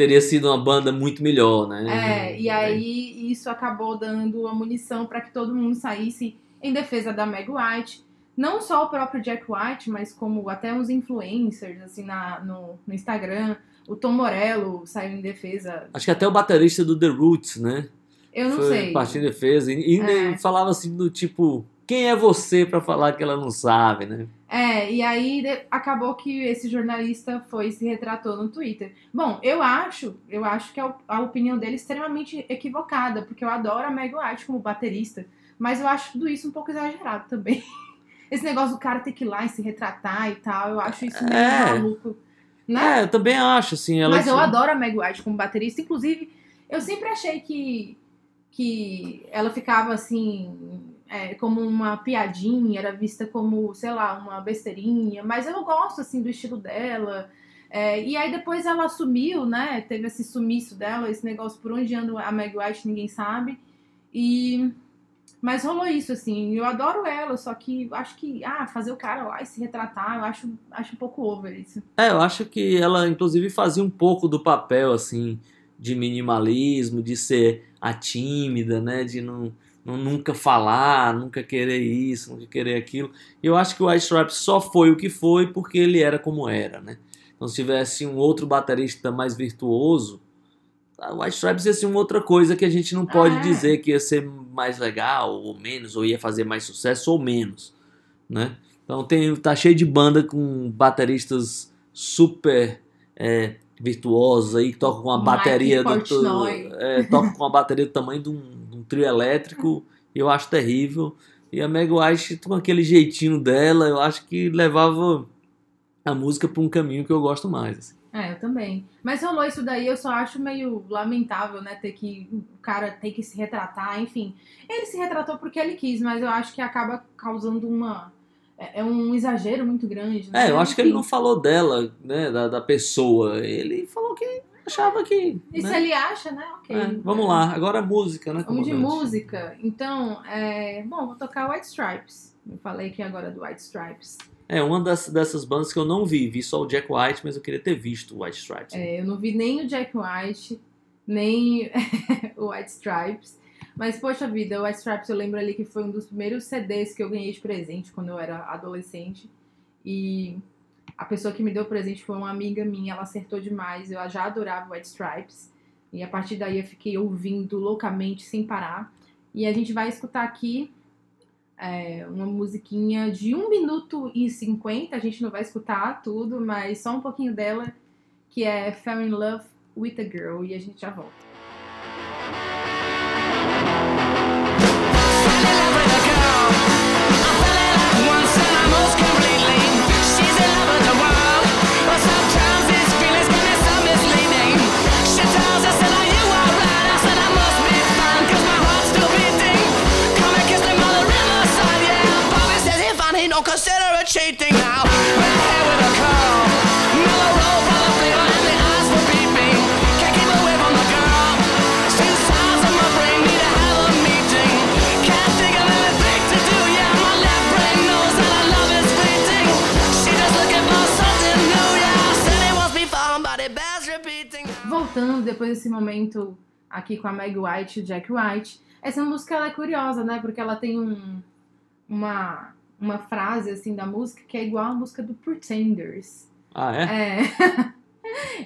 teria sido uma banda muito melhor, né? É, e aí isso acabou dando a munição para que todo mundo saísse em defesa da Meg White. Não só o próprio Jack White, mas como até uns influencers, assim, na, no, no Instagram. O Tom Morello saiu em defesa. Acho que até o baterista do The Roots, né? Eu não Foi sei. Partir em defesa. E, e É. falava assim do tipo, quem é você pra falar que ela não sabe, né? É, e aí acabou que esse jornalista foi se retratou no Twitter. Bom, eu acho, eu acho que a, a opinião dele é extremamente equivocada, porque eu adoro a Meg White como baterista, mas eu acho tudo isso um pouco exagerado também. Esse negócio do cara ter que ir lá e se retratar e tal, eu acho isso meio É. maluco, né? É, eu também acho, assim. Ela Mas eu adoro a Meg White como baterista. Inclusive, eu sempre achei que, que ela ficava assim, é, como uma piadinha, era vista como, sei lá, uma besteirinha. Mas eu gosto, assim, do estilo dela. É, e aí depois ela sumiu, né? Teve esse sumiço dela, esse negócio por onde anda a Meg White, ninguém sabe. E... Mas rolou isso, assim. Eu adoro ela, só que acho que, ah, fazer o cara lá e se retratar, eu acho, acho um pouco over isso. É, eu acho que ela, inclusive, fazia um pouco do papel, assim, de minimalismo, de ser a tímida, né? De não nunca falar, nunca querer isso, nunca querer aquilo. E eu acho que o White Stripes só foi o que foi porque ele era como era, né? Então, se tivesse um outro baterista mais virtuoso, o White Stripes ia ser uma outra coisa que a gente não pode é. dizer que ia ser mais legal ou menos, ou ia fazer mais sucesso ou menos, né? Então tem, tá cheio de banda com bateristas super é, virtuosos aí, que tocam com a bateria do, é, tocam com a bateria do tamanho de um trio elétrico, eu acho terrível. E a Meg White, com aquele jeitinho dela, eu acho que levava a música para um caminho que eu gosto mais. assim. É, eu também. Mas rolou isso daí, eu só acho meio lamentável, né? Ter que. O cara ter que se retratar, enfim. Ele se retratou porque ele quis, mas eu acho que acaba causando uma. É é um exagero muito grande, né? É, eu acho que ele Enfim. não falou dela, né, da, da pessoa. Ele falou que achava que. Se né? ele acha, né? Ok. É, vamos lá, agora a música, né? Vamos de música. Então, é... bom, vou tocar White Stripes. Eu falei aqui agora do White Stripes. É, uma das, dessas bandas que eu não vi, vi só o Jack White, mas eu queria ter visto o White Stripes. É, eu não vi nem o Jack White, nem o White Stripes. Mas, poxa vida, o White Stripes eu lembro ali que foi um dos primeiros CDs que eu ganhei de presente quando eu era adolescente. E a pessoa que me deu o presente foi uma amiga minha, ela acertou demais. Eu já adorava White Stripes. E a partir daí eu fiquei ouvindo loucamente, sem parar. E a gente vai escutar aqui é, uma musiquinha de 1 minuto e 50. A gente não vai escutar tudo, mas só um pouquinho dela, que é Fell in Love with a Girl. E a gente já volta. Consider it cheating now. Hair with a and the eyes. Can't keep away from girl. My brain need meeting. Can't to do. My left brain knows that our love. She just looking for something new. Yeah, it it bears repeating. Voltando depois desse momento aqui com a Meg White e o Jack White. Essa música ela é curiosa, né? Porque ela tem um, uma, uma frase assim da música que é igual a música do Pretenders. Ah, é? É.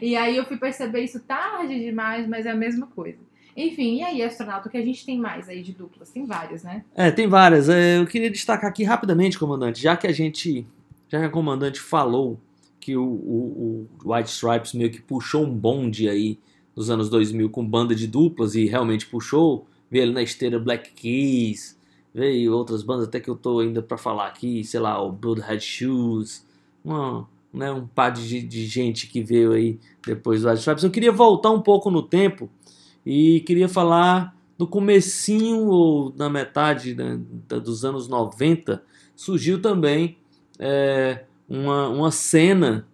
e aí eu fui perceber isso tarde demais, mas é a mesma coisa. Enfim, e aí, astronauta, o que a gente tem mais aí de duplas? Tem várias, né? É, tem várias. É, eu queria destacar aqui rapidamente, comandante, já que a gente. Já que a comandante falou que o, o, o White Stripes meio que puxou um bonde aí nos anos 2000 com banda de duplas e realmente puxou, veio ali na esteira Black Keys, veio outras bandas até que eu tô ainda pra falar aqui, sei lá, o Bloodhead Shoes, uma, né, um par de, de gente que veio aí depois do White Stripes. Eu queria voltar um pouco no tempo e queria falar no comecinho ou na metade né, dos anos 90, surgiu também é, uma, uma cena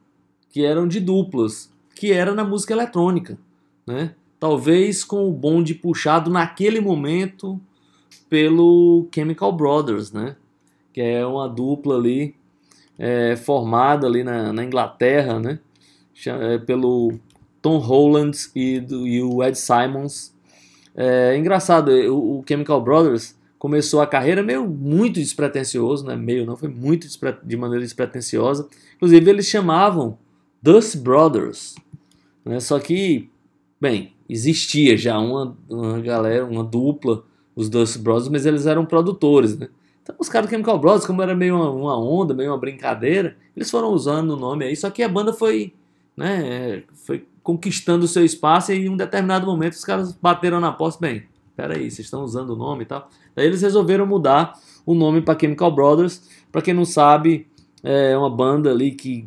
que eram de duplas, que era na música eletrônica, né? Talvez com o bonde puxado naquele momento pelo Chemical Brothers, né? Que é uma dupla ali é, formada ali na, na Inglaterra, né? É, pelo Tom Holland e, do- e o Ed Simons. É engraçado, o, o Chemical Brothers começou a carreira meio muito despretensioso, né? Meio não, foi muito de maneira despretensiosa. Inclusive eles chamavam Dust Brothers, né? Só que, bem, existia já uma, uma galera, uma dupla, os Dust Brothers, mas eles eram produtores, né? Então os caras do Chemical Brothers, como era meio uma, uma onda, meio uma brincadeira, eles foram usando o nome aí, só que a banda foi, né, foi conquistando o seu espaço e em um determinado momento os caras bateram na porta, bem, peraí, vocês estão usando o nome e tal. Daí eles resolveram mudar o nome para Chemical Brothers, para quem não sabe, é uma banda ali que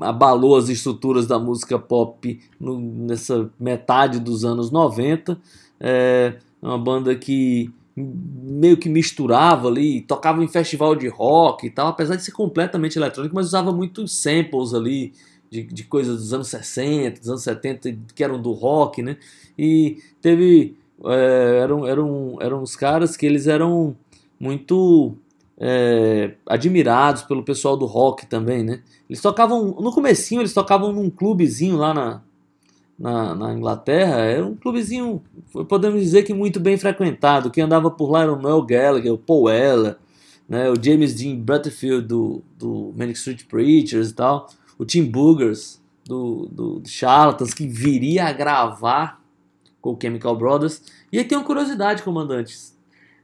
abalou as estruturas da música pop no- nessa metade dos anos 90. É uma banda que meio que misturava ali, tocava em festival de rock e tal, apesar de ser completamente eletrônico, mas usava muitos samples ali de, de coisas dos anos 60, dos anos 70, que eram do rock, né? E teve. é, eram, eram, eram uns caras que eles eram muito é, admirados pelo pessoal do rock também, né? Eles tocavam, no comecinho eles tocavam num clubezinho lá na, na, na Inglaterra, era um clubezinho, podemos dizer que muito bem frequentado, quem andava por lá era o Noel Gallagher, o Paul né, o James Dean Butterfield do, do Manic Street Preachers e tal, o Tim Boogers do, do Charlatans, que viria a gravar com o Chemical Brothers. E aí tem uma curiosidade, comandantes.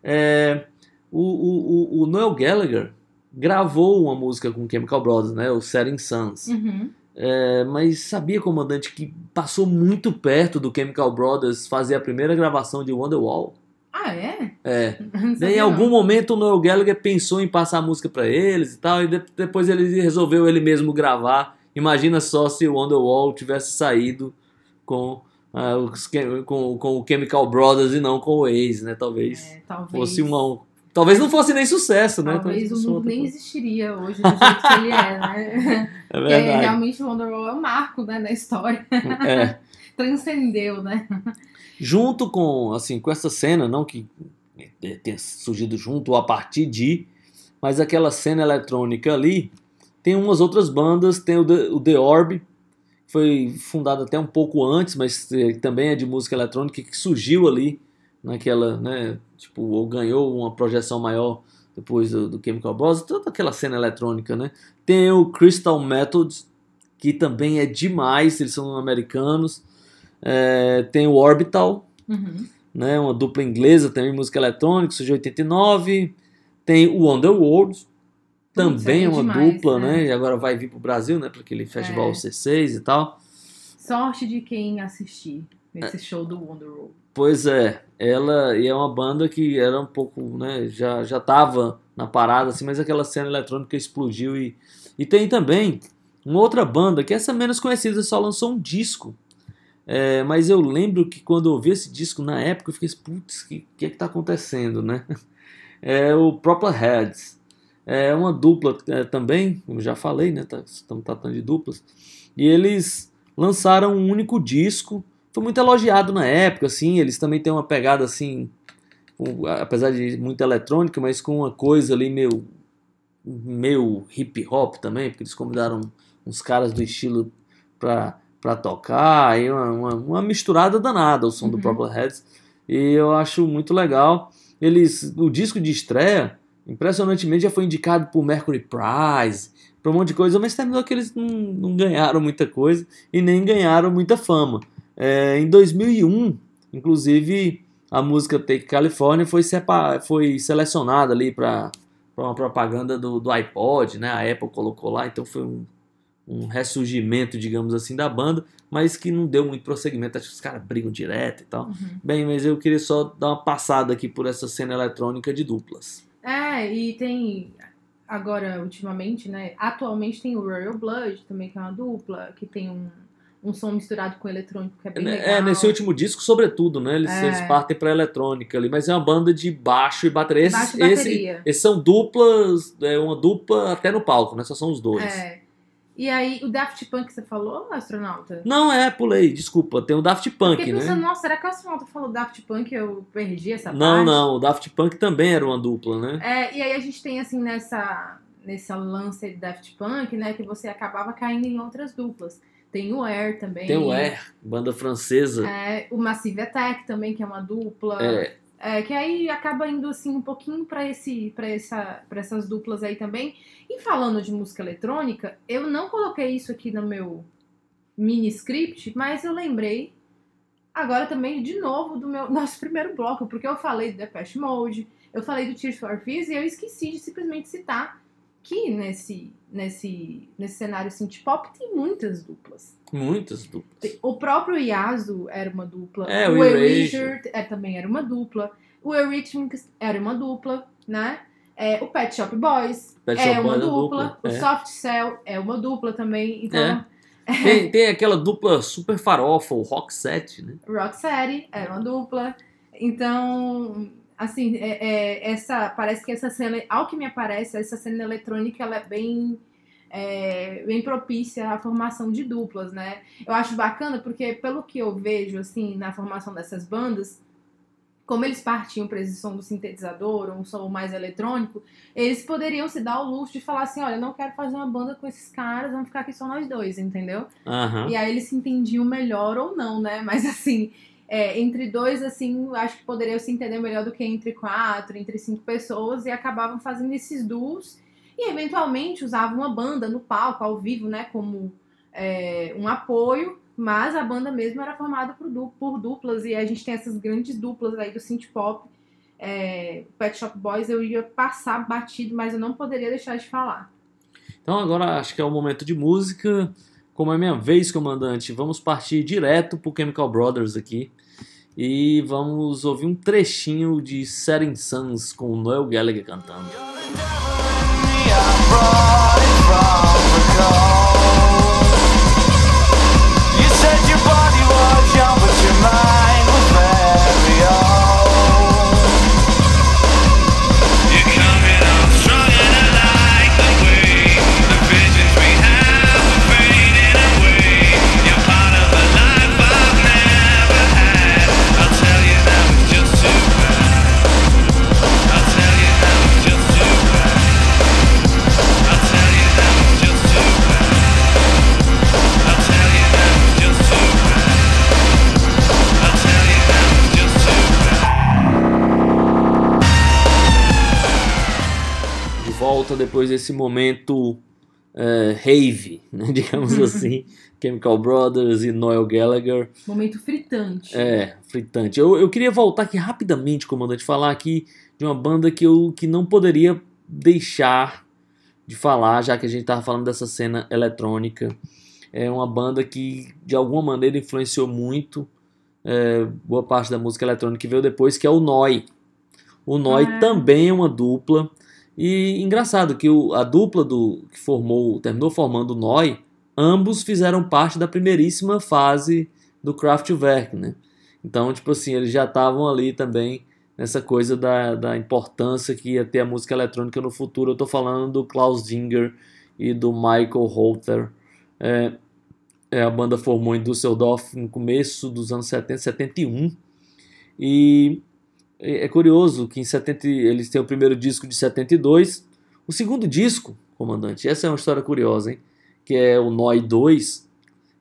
É, o, o, o- o Noel Gallagher gravou uma música com o Chemical Brothers, né, o Setting Suns. Uhum. É, mas sabia, comandante, que passou muito perto do Chemical Brothers fazer a primeira gravação de Wonderwall? Ah, é? É. Daí, em algum momento o Noel Gallagher pensou em passar a música pra eles e tal, e de- depois ele resolveu ele mesmo gravar. Imagina só se o Wonderwall tivesse saído com, ah, os com, com o Chemical Brothers e não com o Ace, né? Talvez É, talvez, fosse uma. Talvez não fosse nem sucesso, né? Talvez o fosse mundo outra nem coisa. existiria hoje do jeito que ele é, né? É Porque verdade. realmente o Wonderwall é um marco né, da história. É. Transcendeu, né? junto com assim com essa cena não que tenha surgido junto ou a partir de mas aquela cena eletrônica ali tem umas outras bandas tem o The, o The Orb que foi fundado até um pouco antes mas eh, também é de música eletrônica que surgiu ali naquela né tipo ou ganhou uma projeção maior depois do, do Chemical Brothers toda aquela cena eletrônica né tem o Crystal Methods que também é demais eles são americanos é, tem o Orbital, Uhum. né, uma dupla inglesa também, música eletrônica, surgiu em 89. Tem o Underworld, também é é uma demais, dupla, né? né? E agora vai vir pro Brasil, né? Para aquele festival É. C6 e tal. Sorte de quem assistir É. nesse show do Wonderwall. Pois é, ela e é uma banda que era um pouco, né? Já, já tava na parada, assim, mas aquela cena eletrônica explodiu. E, e tem também uma outra banda que essa menos conhecida, só lançou um disco. É, mas eu lembro que quando eu ouvi esse disco na época, eu fiquei assim, putz, o que, que é que tá acontecendo, né? É o Proper Heads. É uma dupla é, também, como já falei, né? tá- estamos tratando de duplas. E eles lançaram um único disco. Foi muito elogiado na época, assim. Eles também têm uma pegada assim, com- apesar de muito eletrônica, mas com uma coisa ali meio, meio hip hop também, porque eles convidaram uns caras do estilo pra, pra tocar, aí uma, uma, uma misturada danada o som do Uhum. Proper Heads. E eu acho muito legal. Eles, o disco de estreia, impressionantemente, já foi indicado por Mercury Prize, para um monte de coisa, mas terminou que eles não, não ganharam muita coisa e nem ganharam muita fama. É, em 2001, inclusive, a música Take California foi, foi selecionada ali para uma propaganda do, do iPod, né? A Apple colocou lá, então foi um, um ressurgimento, digamos assim, da banda, mas que não deu muito prosseguimento. Acho que os caras brigam direto e tal. Uhum. Bem, mas eu queria só dar uma passada aqui por essa cena eletrônica de duplas. É, e tem agora, ultimamente, né? Atualmente tem o Royal Blood também, que é uma dupla, que tem um, um som misturado com eletrônico que é bem É, legal. nesse último disco, sobretudo, né? Eles, É. eles partem pra eletrônica ali, mas é uma banda de baixo e bateria. Esses, Baixo e esse- bateria. esses são duplas, é uma dupla até no palco, né? Só são os dois. É. E aí, o Daft Punk você falou, astronauta? Não é, pulei, desculpa. Tem o Daft Punk, né? pensando, nossa, será que o astronauta falou Daft Punk e eu perdi essa Não, parte? não, o Daft Punk também era uma dupla, né? É, e aí a gente tem assim nessa nessa lance de Daft Punk, né, que você acabava caindo em outras duplas. Tem o Air também. Tem o Air, banda francesa. É, o Massive Attack também, que é uma dupla. É, É, que aí acaba indo assim um pouquinho pra esse para essa para essas duplas aí também. E falando de música eletrônica, eu não coloquei isso aqui no meu mini script, mas eu lembrei agora também de novo do meu nosso primeiro bloco, porque eu falei do Depeche Mode, eu falei do Tears for Fears e eu esqueci de simplesmente citar que nesse nesse nesse cenário synth pop tem muitas duplas. muitas duplas. O próprio Yasu era uma dupla. É, o o Erasure. É, também era uma dupla. O Eurythmics era uma dupla, né? É, o Pet Shop Boys Pet é Shop uma Boys é dupla. dupla, O é. Soft Cell é uma dupla também. Então, Tem, tem aquela dupla super farofa, o Rock Set, né? Rocksteady era uma dupla. Então, assim, é, é, essa parece que essa cena, ao que me parece, essa cena eletrônica ela é bem é, bem propícia à formação de duplas, né? Eu acho bacana porque pelo que eu vejo assim na formação dessas bandas, como eles partiam para esse som do sintetizador, um som mais eletrônico, eles poderiam se dar o luxo de falar assim, olha, eu não quero fazer uma banda com esses caras, vamos ficar aqui só nós dois, entendeu? Aham. E aí eles se entendiam melhor ou não, né? Mas assim, é, entre dois, assim, acho que poderiam se entender melhor do que entre quatro, entre cinco pessoas, e acabavam fazendo esses duos e eventualmente usavam uma banda no palco, ao vivo, né? Como é, um apoio, mas a banda mesmo era formada por, du- por duplas, e a gente tem essas grandes duplas aí do synth pop. É, Pet Shop Boys eu ia passar batido, mas eu não poderia deixar de falar. Então agora acho que é o momento de música. Como é minha vez, comandante, vamos partir direto pro Chemical Brothers aqui. E vamos ouvir um trechinho de Setting Suns com o Noel Gallagher cantando. You volta depois desse momento é, rave, né, digamos assim. Chemical Brothers e Noel Gallagher. Momento fritante. É, fritante. Eu, eu queria voltar aqui rapidamente, comandante, falar aqui de uma banda que eu que não poderia deixar de falar, já que a gente tava falando dessa cena eletrônica. É uma banda que de alguma maneira influenciou muito é, boa parte da música eletrônica que veio depois, que é o Noi. O Noi Ah. também é uma dupla. E engraçado que o- a dupla do que formou, terminou formando o Noi, ambos fizeram parte da primeiríssima fase do Kraftwerk, né? Então, tipo assim, eles já estavam ali também nessa coisa da, da importância que ia ter a música eletrônica no futuro. Eu tô falando do Klaus Dinger e do Michael Holter. É, é, a banda formou em Düsseldorf no começo dos anos 70, 71. E é é curioso que em 70 eles têm o primeiro disco de 72. O segundo disco, comandante, essa é uma história curiosa, hein? Que é o Noi 2,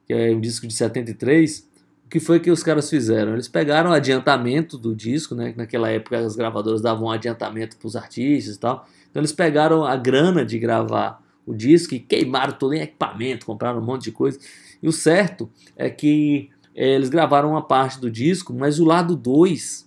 que é um disco de 73. O que foi que os caras fizeram? Eles pegaram o adiantamento do disco, né? que Naquela época as gravadoras davam um adiantamento para os artistas e tal. Então eles pegaram a grana de gravar o disco e queimaram todo em equipamento, compraram um monte de coisa. E o certo é que eh, eles gravaram uma parte do disco, mas o lado 2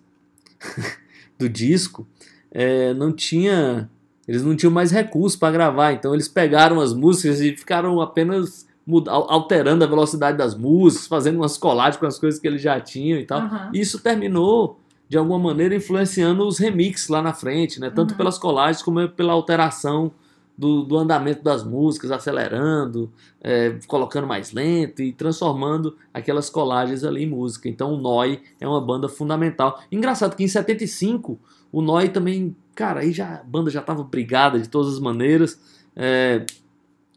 do disco eh, não tinha. Eles não tinham mais recursos para gravar, então eles pegaram as músicas e ficaram apenas alterando a velocidade das músicas, fazendo umas colagens com as coisas que eles já tinham e tal. E isso terminou, de alguma maneira, influenciando os remixes lá na frente, né? Tanto Uhum. pelas colagens como pela alteração do, do andamento das músicas, acelerando, é, colocando mais lento e transformando aquelas colagens ali em música. Então o Noi é uma banda fundamental. Engraçado que em 75 o Noi também, cara, aí já a banda já estava brigada de todas as maneiras. É,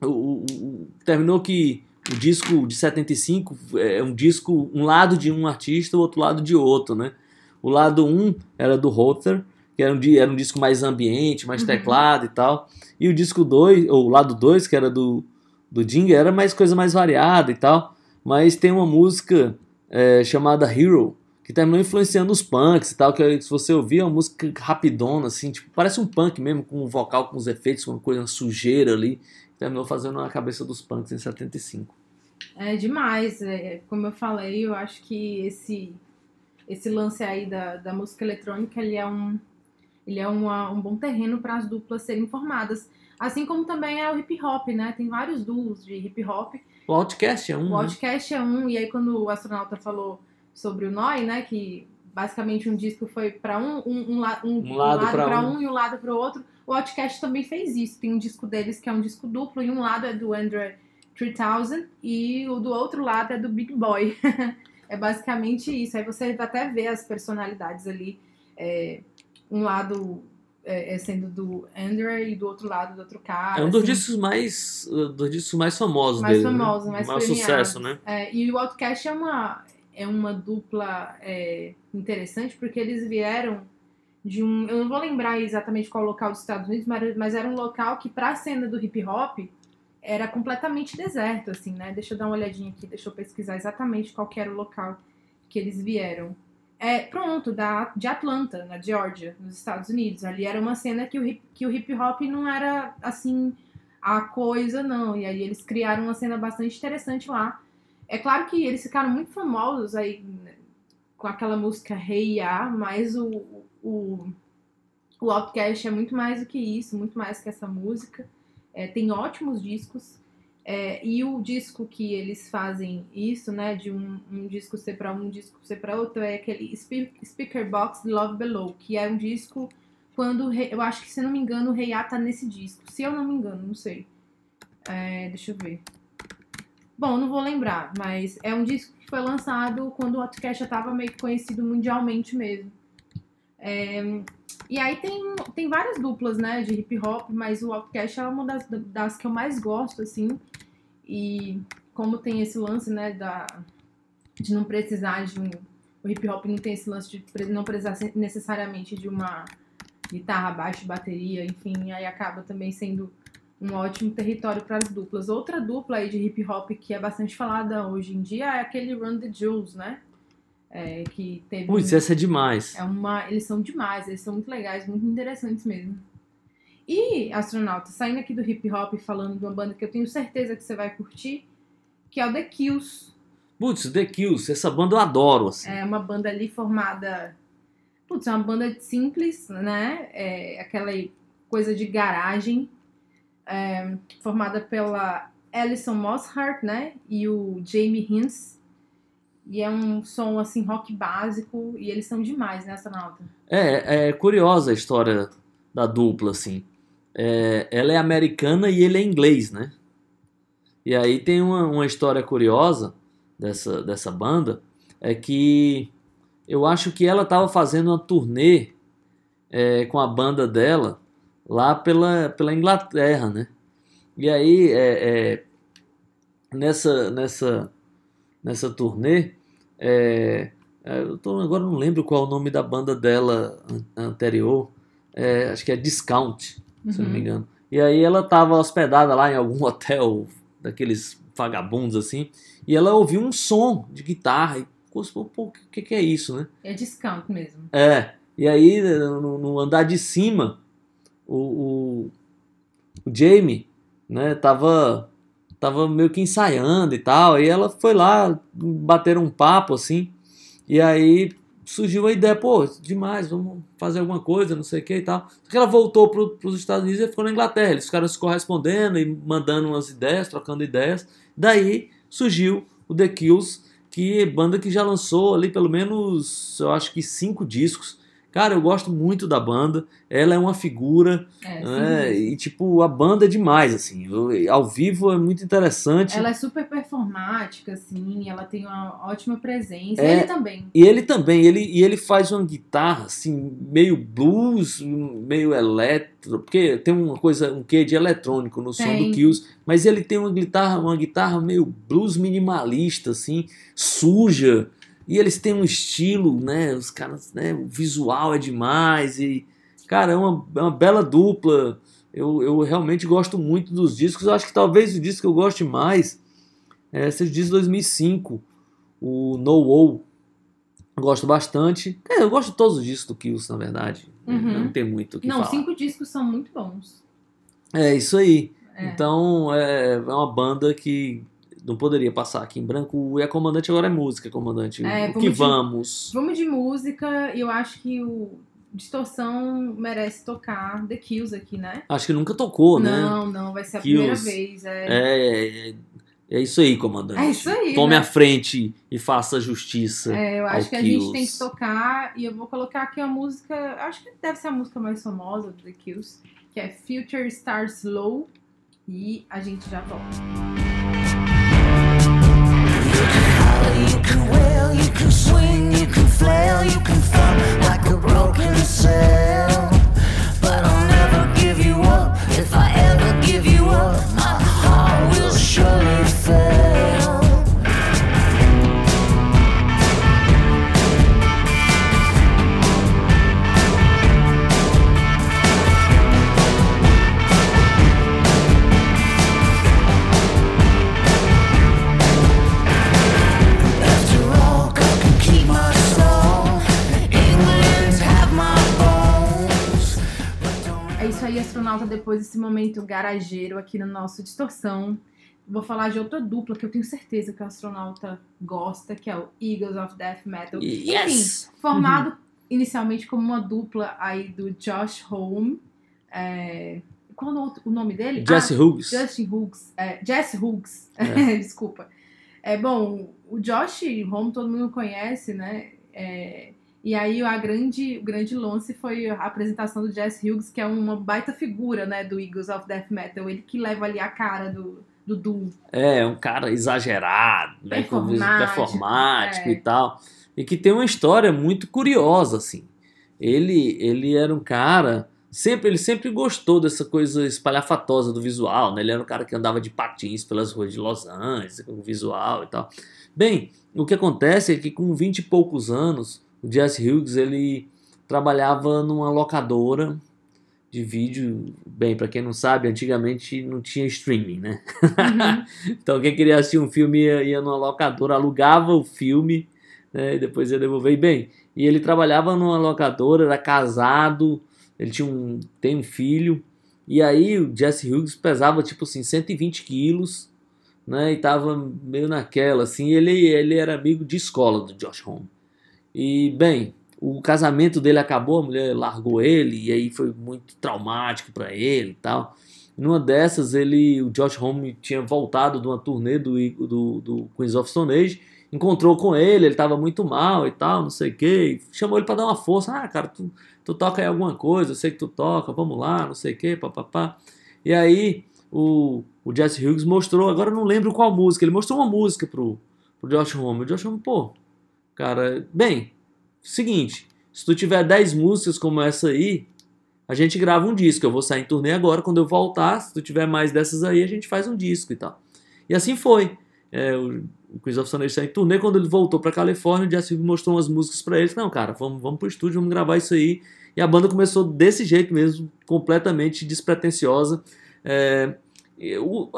o, o- o- terminou que o disco de 75 é um disco, um lado de um artista, o outro lado de outro, né? O lado 1 era do Holter, que era um, era um disco mais ambiente, mais Uhum. teclado e tal. E o disco 2, ou o lado 2, que era do, do Ding, era mais coisa mais variada e tal. Mas tem uma música é, chamada Hero, que terminou influenciando os punks e tal, que se você ouvir é uma música rapidona, assim, tipo, parece um punk mesmo, com um vocal, com os efeitos, com uma coisa uma sujeira ali. Terminou fazendo a cabeça dos punks em 75. É demais. É, como eu falei, eu acho que esse, esse lance aí da, da música eletrônica ele é um, ele é uma- um bom terreno para as duplas serem formadas. Assim como também é o hip hop, né? Tem vários duos de hip hop. O Outcast é um, O né? Outcast é um, e aí quando o astronauta falou sobre o Noi, né? Que basicamente um disco foi para um, um, um, um, Um lado pra pra um. um e um lado para o outro. O Outcast também fez isso. Tem um disco deles que é um disco duplo, e um lado é do Android 3000 e o do outro lado é do Big Boy. é basicamente isso. Aí você até vê as personalidades ali. é, um lado é, é sendo do Android e do outro lado do outro cara. É um dos assim. discos mais, uh, dos discos mais famosos mais dele, famosos, né? mais maior premiados. sucesso, né? É, e o Outcast é uma, é uma dupla é, interessante porque eles vieram de um. Eu não vou lembrar exatamente qual local dos Estados Unidos, mas, mas era um local que, pra cena do hip hop, era completamente deserto, assim, né? Deixa eu dar uma olhadinha aqui, deixa eu pesquisar exatamente qual que era o local que eles vieram. É, pronto, da, de Atlanta, na Georgia, nos Estados Unidos. Ali era uma cena que o hip, que o hip hop não era, assim, a coisa, não. E aí eles criaram uma cena bastante interessante lá. É claro que eles ficaram muito famosos aí né, com aquela música Hey Ya, mas o, o, o Outcast é muito mais do que isso, muito mais que essa música. É, tem ótimos discos. É, e o disco que eles fazem isso, né, de um, um disco ser para um, disco ser para outro, é aquele Spe- Speaker Box Love Below, que é um disco quando, eu acho que, se não me engano, o Rei A tá nesse disco. Se eu não me engano, não sei. É, deixa eu ver. Bom, não vou lembrar, mas é um disco que foi lançado quando o Outcast já tava meio que conhecido mundialmente mesmo. É, e aí tem, tem várias duplas, né, de hip hop, mas o Outcast é uma das, das que eu mais gosto, assim. E como tem esse lance, né, da, de não precisar de um. O hip hop não tem esse lance de não precisar necessariamente de uma guitarra, baixo, bateria, enfim, aí acaba também sendo um ótimo território para as duplas. Outra dupla aí de hip hop que é bastante falada hoje em dia é aquele Run the Jewels, né? É, que teve. Putz, um- essa é demais. é uma, eles são demais, eles são muito legais, muito interessantes mesmo. E, astronauta, saindo aqui do hip hop falando de uma banda que eu tenho certeza que você vai curtir, que é o The Kills. Putz, The Kills, essa banda eu adoro, assim. É uma banda ali formada. Putz, é uma banda simples, né? É aquela coisa de garagem. é, formada pela Alison Mosshart, né? E o Jamie Hinz. E é um som, assim, rock básico. E eles são demais, né, astronauta? É, é curiosa a história da dupla, assim. É, ela é americana e ele é inglês, né? E aí tem uma, uma história curiosa dessa, dessa banda, é que eu acho que ela estava fazendo uma turnê é, com a banda dela lá pela, pela Inglaterra, né? E aí, é, é, nessa, nessa, nessa turnê, é, é, eu tô, agora não lembro qual é o nome da banda dela an- anterior, é, acho que é Discount, se eu não me Uhum. engano. E aí ela estava hospedada lá em algum hotel daqueles vagabundos assim, e ela ouviu um som de guitarra e ficou, pô, o que, que é isso, né? É discount mesmo. É, e aí no, no andar de cima, o, o, o Jamie, né, tava, tava meio que ensaiando e tal, e ela foi lá, bateram um papo assim, e aí surgiu a ideia, pô, demais, vamos fazer alguma coisa, não sei o que e tal. Só que ela voltou para os Estados Unidos e ficou na Inglaterra, eles ficaram se correspondendo e mandando umas ideias, trocando ideias, daí surgiu o The Kills, que é banda que já lançou ali pelo menos, eu acho que cinco discos, Cara, eu gosto muito da banda. Ela é uma figura, É, né? E tipo, a banda é demais, assim. Eu- ao vivo é muito interessante. Ela é super performática, assim, ela tem uma ótima presença. É. Ele também. E ele também, ele, e ele faz uma guitarra assim, meio blues, meio eletro, porque tem uma coisa, um quê de eletrônico no som Tem. do Kills, mas ele tem uma guitarra, uma guitarra meio blues minimalista, assim, suja. E eles têm um estilo, né? Os caras, né? O visual é demais. E, cara, é uma, é uma bela dupla. Eu, eu realmente gosto muito dos discos. Eu acho que talvez o disco que eu goste mais é, seja o disco de 2005, o No. Eu Gosto bastante. É, eu gosto de todos os discos do Kills, na verdade. Uhum. Não tem muito o que Não, falar. cinco discos são muito bons. É isso aí. É. Então é, é uma banda que não poderia passar aqui em branco. E a comandante agora é música, comandante. É, o vamos que de- vamos? Vamos de música, eu acho que o Distorção merece tocar The Kills aqui, né? Acho que nunca tocou, né? Não, não, vai ser a Kills. primeira vez. É, É, é, é isso aí, comandante. É isso aí, Tome né? a frente e faça justiça. É, eu acho que a gente Kills. tem que tocar, e eu vou colocar aqui a música, acho que deve ser a música mais famosa do The Kills, que é Future Star Slow, e a gente já volta. Can wail, you can swing, you can flail, you can fall like a broken sail. But I'll never give you up. If I ever give you up, my heart will surely astronauta, depois desse momento garageiro aqui no nosso Distorção. Vou falar de outra dupla que eu tenho certeza que o astronauta gosta, que é o Eagles of Death Metal. Yes! Enfim, formado inicialmente como uma dupla aí do Josh Home. É... Qual é o nome dele? Jesse ah, Hughes. Justin Hooks. É, Jesse Hooks. É. Desculpa. É bom, o Josh Home todo mundo conhece, né? É, e aí a grande, o grande lance foi a apresentação do Jesse Hughes, que é uma baita figura, né, do Eagles of Death Metal. Ele que leva ali a cara do, do Doom. É, um cara exagerado, né? Performático, performático é. e tal. E que tem uma história muito curiosa, assim. Ele, ele era um cara. Sempre, ele sempre gostou dessa coisa espalhafatosa do visual, né? Ele era um cara que andava de patins pelas ruas de Los Angeles, com o visual e tal. Bem, o que acontece é que com 20 e poucos anos, o Jesse Hughes, ele trabalhava numa locadora de vídeo. Bem, para quem não sabe, antigamente não tinha streaming, né? Uhum. Então quem queria assistir um filme ia, ia numa locadora, alugava o filme, né, e depois ia devolver. E bem, e ele trabalhava numa locadora, era casado, ele tinha um, tem um filho, e aí o Jesse Hughes pesava tipo assim, 120 quilos, né, e tava meio naquela, assim, ele, ele era amigo de escola do Josh Home. E bem, o casamento dele acabou, a mulher largou ele, e aí foi muito traumático para ele e tal. Numa dessas, ele, o Josh Homme tinha voltado de uma turnê do, do, do Queens of Stone Age, encontrou com ele, ele tava muito mal e tal, não sei o que, chamou ele para dar uma força. Ah, cara, tu, tu toca aí alguma coisa, eu sei que tu toca, vamos lá, não sei o que, papapá. E aí, o, o Jesse Hughes mostrou, agora eu não lembro qual música, ele mostrou uma música pro, pro Josh Homme. O Josh Homme, pô, cara, bem, seguinte, se tu tiver 10 músicas como essa aí, a gente grava um disco. Eu vou sair em turnê agora, quando eu voltar, se tu tiver mais dessas aí, a gente faz um disco e tal. E assim foi. É, o, o Queens of saiu em turnê, quando ele voltou pra Califórnia, o Jesse mostrou umas músicas pra ele. Não, cara, vamos, vamos pro estúdio, vamos gravar isso aí. E a banda começou desse jeito mesmo, completamente despretensiosa. É, o,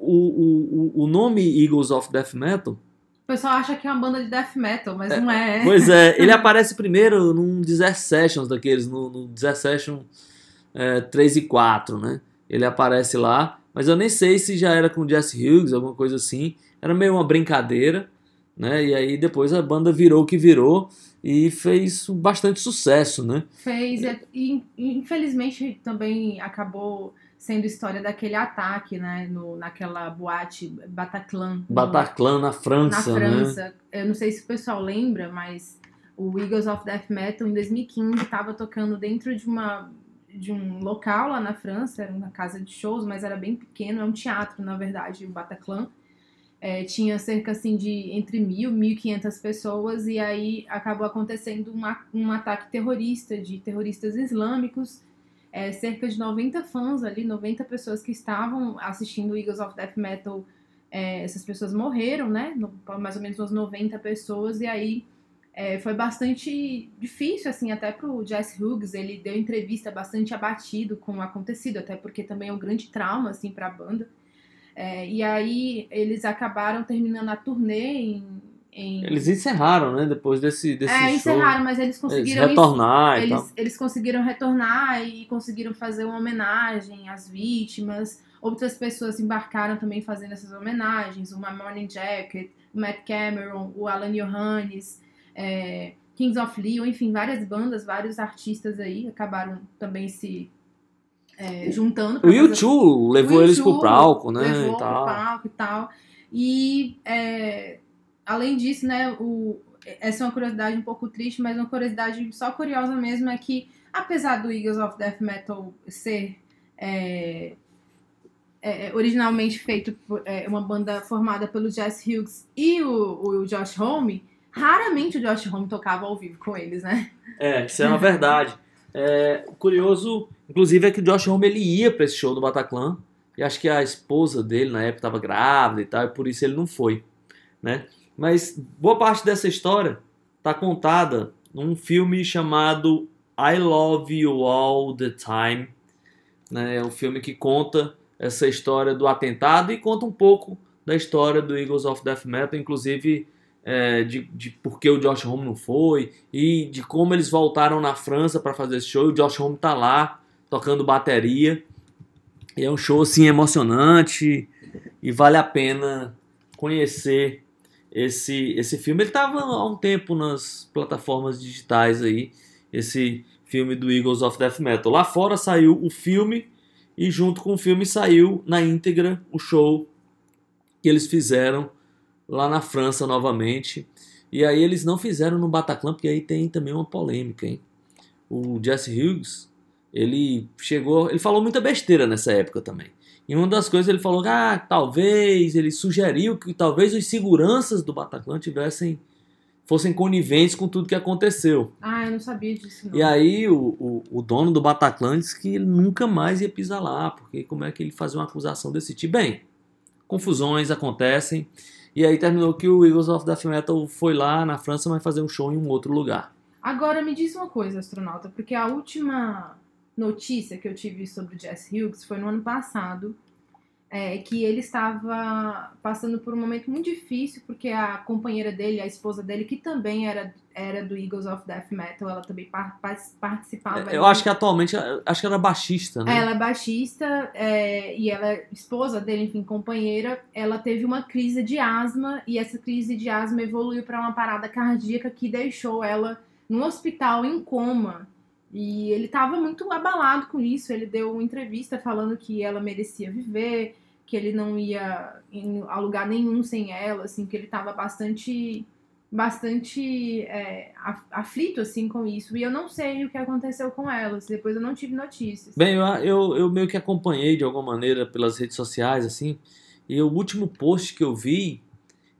o, o, o nome Eagles of Death Metal O pessoal acha que é uma banda de death metal, mas não é. Pois é, ele aparece primeiro num Desert Sessions daqueles, no, no Desert Session é, 3 e 4, né? Ele aparece lá, mas eu nem sei se já era com o Jesse Hughes, alguma coisa assim. Era meio uma brincadeira, né? E aí depois a banda virou o que virou e fez bastante sucesso, né? Fez, é, e infelizmente também acabou sendo história daquele ataque, né, no, naquela boate Bataclan. no- Bataclan na na França, né? França. Eu não sei se o pessoal lembra, mas O Eagles of Death Metal, em 2015, estava tocando dentro de uma de um local lá na França, era uma casa de shows, mas era bem pequeno, é um teatro, na verdade, o Bataclan. É, tinha cerca assim de entre mil, mil e quinhentas pessoas e aí acabou acontecendo uma, um ataque terrorista de terroristas islâmicos. É, cerca de 90 fãs ali, 90 pessoas que estavam assistindo Eagles of Death Metal, é, essas pessoas morreram, né? Mais ou menos umas 90 pessoas e aí é, foi bastante difícil, assim, até pro Jess Hughes, ele deu entrevista bastante abatido com o acontecido, até porque também é um grande trauma, assim, pra banda. É, e aí eles acabaram terminando a turnê em... em- Eles encerraram, né? Depois desse, desse é, show. encerraram, mas eles Eles conseguiram... retornar e tal. eles, eles conseguiram retornar e conseguiram fazer uma homenagem às vítimas. Outras pessoas embarcaram também fazendo essas homenagens. O My Morning Jacket, o Matt Cameron, o Alan Johannes, é, Kings of Leon, enfim, várias bandas, vários artistas aí acabaram também se é, juntando. O YouTube levou o eles pro palco, né? Levou e pro tal. palco e tal. E é, além disso, né, o, essa é uma curiosidade um pouco triste, mas uma curiosidade só curiosa mesmo é que, apesar do Eagles of Death Metal ser é, é, originalmente feito por é, uma banda formada pelo Jess Hughes e o, o Josh Homme, raramente o Josh Homme tocava ao vivo com eles, né? É, isso é uma verdade. É, curioso, inclusive, é que o Josh Homme ele ia pra esse show do Bataclan. E acho que a esposa dele na época estava grávida e tal, e por isso ele não foi, né? Mas boa parte dessa história tá contada num filme chamado I Love You All the Time. Né? É um filme que conta essa história do atentado e conta um pouco da história do Eagles of Death Metal, inclusive é, de, de por que o Josh Homme não foi e de como eles voltaram na França para fazer esse show. O Josh Homme tá lá tocando bateria. E é um show assim emocionante e vale a pena conhecer esse esse filme. Ele tava há um tempo nas plataformas digitais aí, esse filme do Eagles of Death Metal. Lá fora saiu o filme e junto com o filme saiu na íntegra o show que eles fizeram lá na França novamente. E aí eles não fizeram no Bataclan, porque aí tem também uma polêmica, hein? O Jesse Hughes, ele chegou, ele falou muita besteira nessa época também. E uma das coisas ele falou que ah, talvez, ele sugeriu que talvez os seguranças do Bataclan tivessem fossem coniventes com tudo que aconteceu. Ah, eu não sabia disso, não. E aí o, o, o dono do Bataclan disse que ele nunca mais ia pisar lá, porque como é que ele fazia uma acusação desse tipo? Bem, confusões acontecem. E aí terminou que o Eagles of Death Metal foi lá na França, mas fazer um show em um outro lugar. Agora me diz uma coisa, astronauta, porque a última notícia que eu tive sobre o Jess Hughes foi no ano passado, é, que ele estava passando por um momento muito difícil, porque a companheira dele, a esposa dele, que também era, era do Eagles of Death Metal, ela também par- par- participava. Eu acho que atualmente, acho que era baixista, né? Ela é baixista é, e ela é esposa dele, enfim, companheira. Ela teve uma crise de asma e essa crise de asma evoluiu para uma parada cardíaca que deixou ela no hospital em coma. E ele estava muito abalado com isso. Ele deu uma entrevista falando que ela merecia viver, que ele não ia a lugar nenhum sem ela, assim, que ele estava bastante bastante é, af- aflito assim com isso. E eu não sei o que aconteceu com elas. Depois eu não tive notícias. Bem, eu, eu, eu meio que acompanhei de alguma maneira pelas redes sociais, assim, e o último post que eu vi,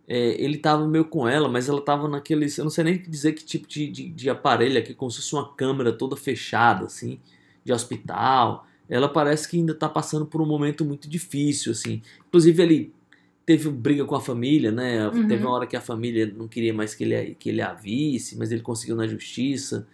é, ele tava meio com ela, mas ela tava naqueles. Eu não sei nem dizer que tipo de, de, de aparelho aqui, como se fosse uma câmera toda fechada, assim, de hospital. Ela parece que ainda tá passando por um momento muito difícil, assim. Inclusive, ele teve briga com a família, né? Uhum. Teve uma hora que a família não queria mais que ele, que ele a visse, mas ele conseguiu na justiça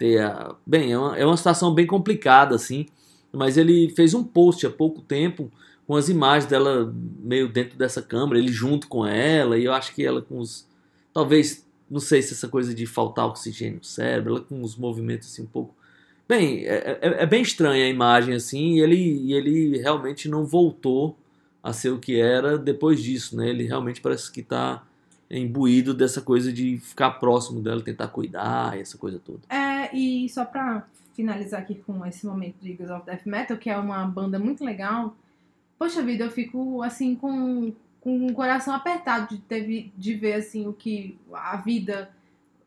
É. a... Bem, é uma, é uma situação bem complicada, assim. Mas ele fez um post há pouco tempo com as imagens dela meio dentro dessa câmera, ele junto com ela, e eu acho que ela com os. Talvez, não sei se essa coisa de faltar oxigênio no cérebro, ela com os movimentos assim um pouco. Bem, é, é- é bem estranha a imagem assim, e ele, ele realmente não voltou a ser o que era depois disso, né? Ele realmente parece que tá imbuído dessa coisa de ficar próximo dela, tentar cuidar, essa coisa toda. É, e só pra finalizar aqui com esse momento de Eagles of Death Metal, que é uma banda muito legal, poxa vida, eu fico assim com, com o coração apertado de, ter, de ver assim o que a vida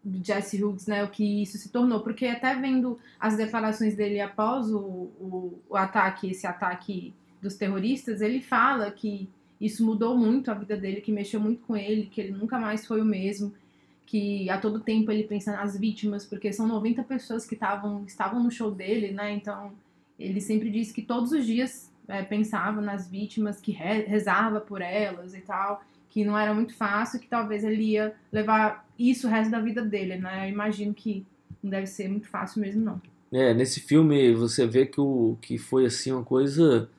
do Jesse Hughes, né, o que isso se tornou, porque até vendo as declarações dele após o, o, o ataque, esse ataque dos terroristas, ele fala que isso mudou muito a vida dele, que mexeu muito com ele, que ele nunca mais foi o mesmo, que a todo tempo ele pensa nas vítimas, porque são 90 pessoas que tavam, estavam no show dele, né? Então ele sempre disse que todos os dias é, pensava nas vítimas, que re- rezava por elas e tal, que não era muito fácil, que talvez ele ia levar isso o resto da vida dele, né? Eu imagino que não deve ser muito fácil mesmo, não. É, nesse filme você vê que, o, que foi assim uma coisa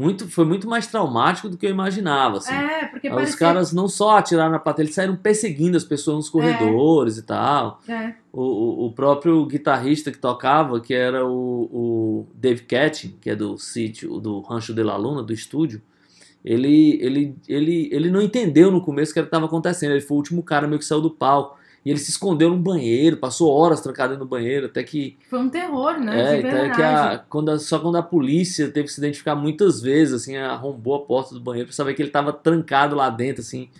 muito foi muito mais traumático do que eu imaginava, assim. É, porque Os parecia... caras não só atiraram na plateia, eles saíram perseguindo as pessoas nos corredores e tal. É, O, o, o próprio guitarrista que tocava, que era o, o Dave Ketting, que é do sítio, do Rancho de la Luna, do estúdio, ele, ele, ele, ele não entendeu no começo o que estava acontecendo. Ele foi o último cara meio que saiu do palco. E ele se escondeu num banheiro, passou horas trancado no banheiro, até que. foi um terror, né? é, de até que a, quando a- só quando a polícia teve que se identificar muitas vezes, assim, arrombou a porta do banheiro pra saber que ele estava trancado lá dentro, assim,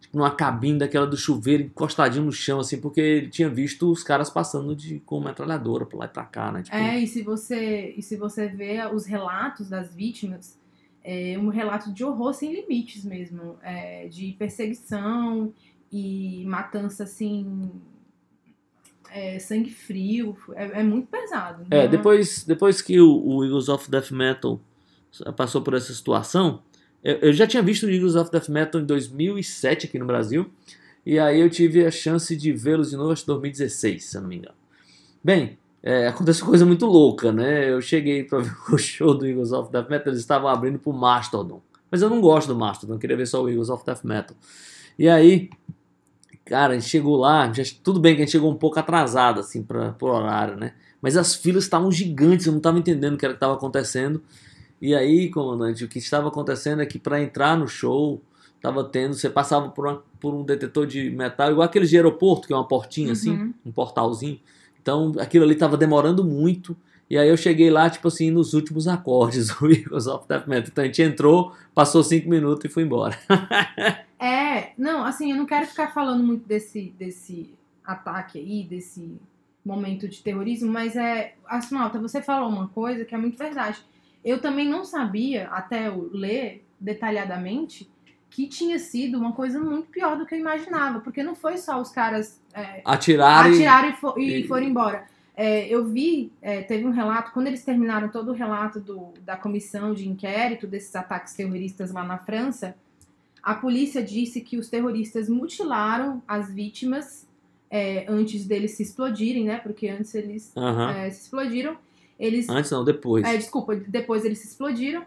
tipo numa cabine daquela do chuveiro, encostadinho no chão, assim, porque ele tinha visto os caras passando de com metralhadora pra lá e pra cá, né? Tipo, É, e se você, e se você vê os relatos das vítimas, é um relato de horror sem limites mesmo, é, de perseguição e matança assim, é, sangue frio, é, é muito pesado. É, né? depois, depois que o, o Eagles of Death Metal passou por essa situação, eu, eu já tinha visto o Eagles of Death Metal em 2007 aqui no Brasil, e aí eu tive a chance de vê-los de novo, acho que em 2016, se eu não me engano. Bem, é, aconteceu coisa muito louca, né? Eu cheguei pra ver o show do Eagles of Death Metal, eles estavam abrindo pro Mastodon. Mas eu não gosto do Mastodon, eu queria ver só o Eagles of Death Metal. E aí, cara, a gente chegou lá, já, tudo bem que a gente chegou um pouco atrasado, assim, pra, pro horário, né? Mas as filas estavam gigantes, eu não estava entendendo o que era que estava acontecendo. E aí, comandante, o que estava acontecendo é que para entrar no show, tava tendo, você passava por, uma- por um detetor de metal, igual aqueles de aeroporto, que é uma portinha assim, Uhum. um portalzinho. Então, aquilo ali tava demorando muito. E aí eu cheguei lá, tipo assim, nos últimos acordes do Eagles of Death Metal. Então a gente entrou, passou cinco minutos e foi embora. É, não, assim, eu não quero ficar falando muito desse, desse ataque aí, desse momento de terrorismo, mas é, astronauta, você falou uma coisa que é muito verdade. Eu também não sabia, até eu ler detalhadamente, que tinha sido uma coisa muito pior do que eu imaginava, porque não foi só os caras é, Atiraram, e- atiraram e, e e- foram embora. É, eu vi, é, teve um relato, quando eles terminaram todo o relato do- da comissão de inquérito desses ataques terroristas lá na França, a polícia disse que os terroristas mutilaram as vítimas é, antes deles se explodirem, né? Porque antes eles é, se explodiram. Eles Antes não, depois. é, desculpa, depois eles se explodiram,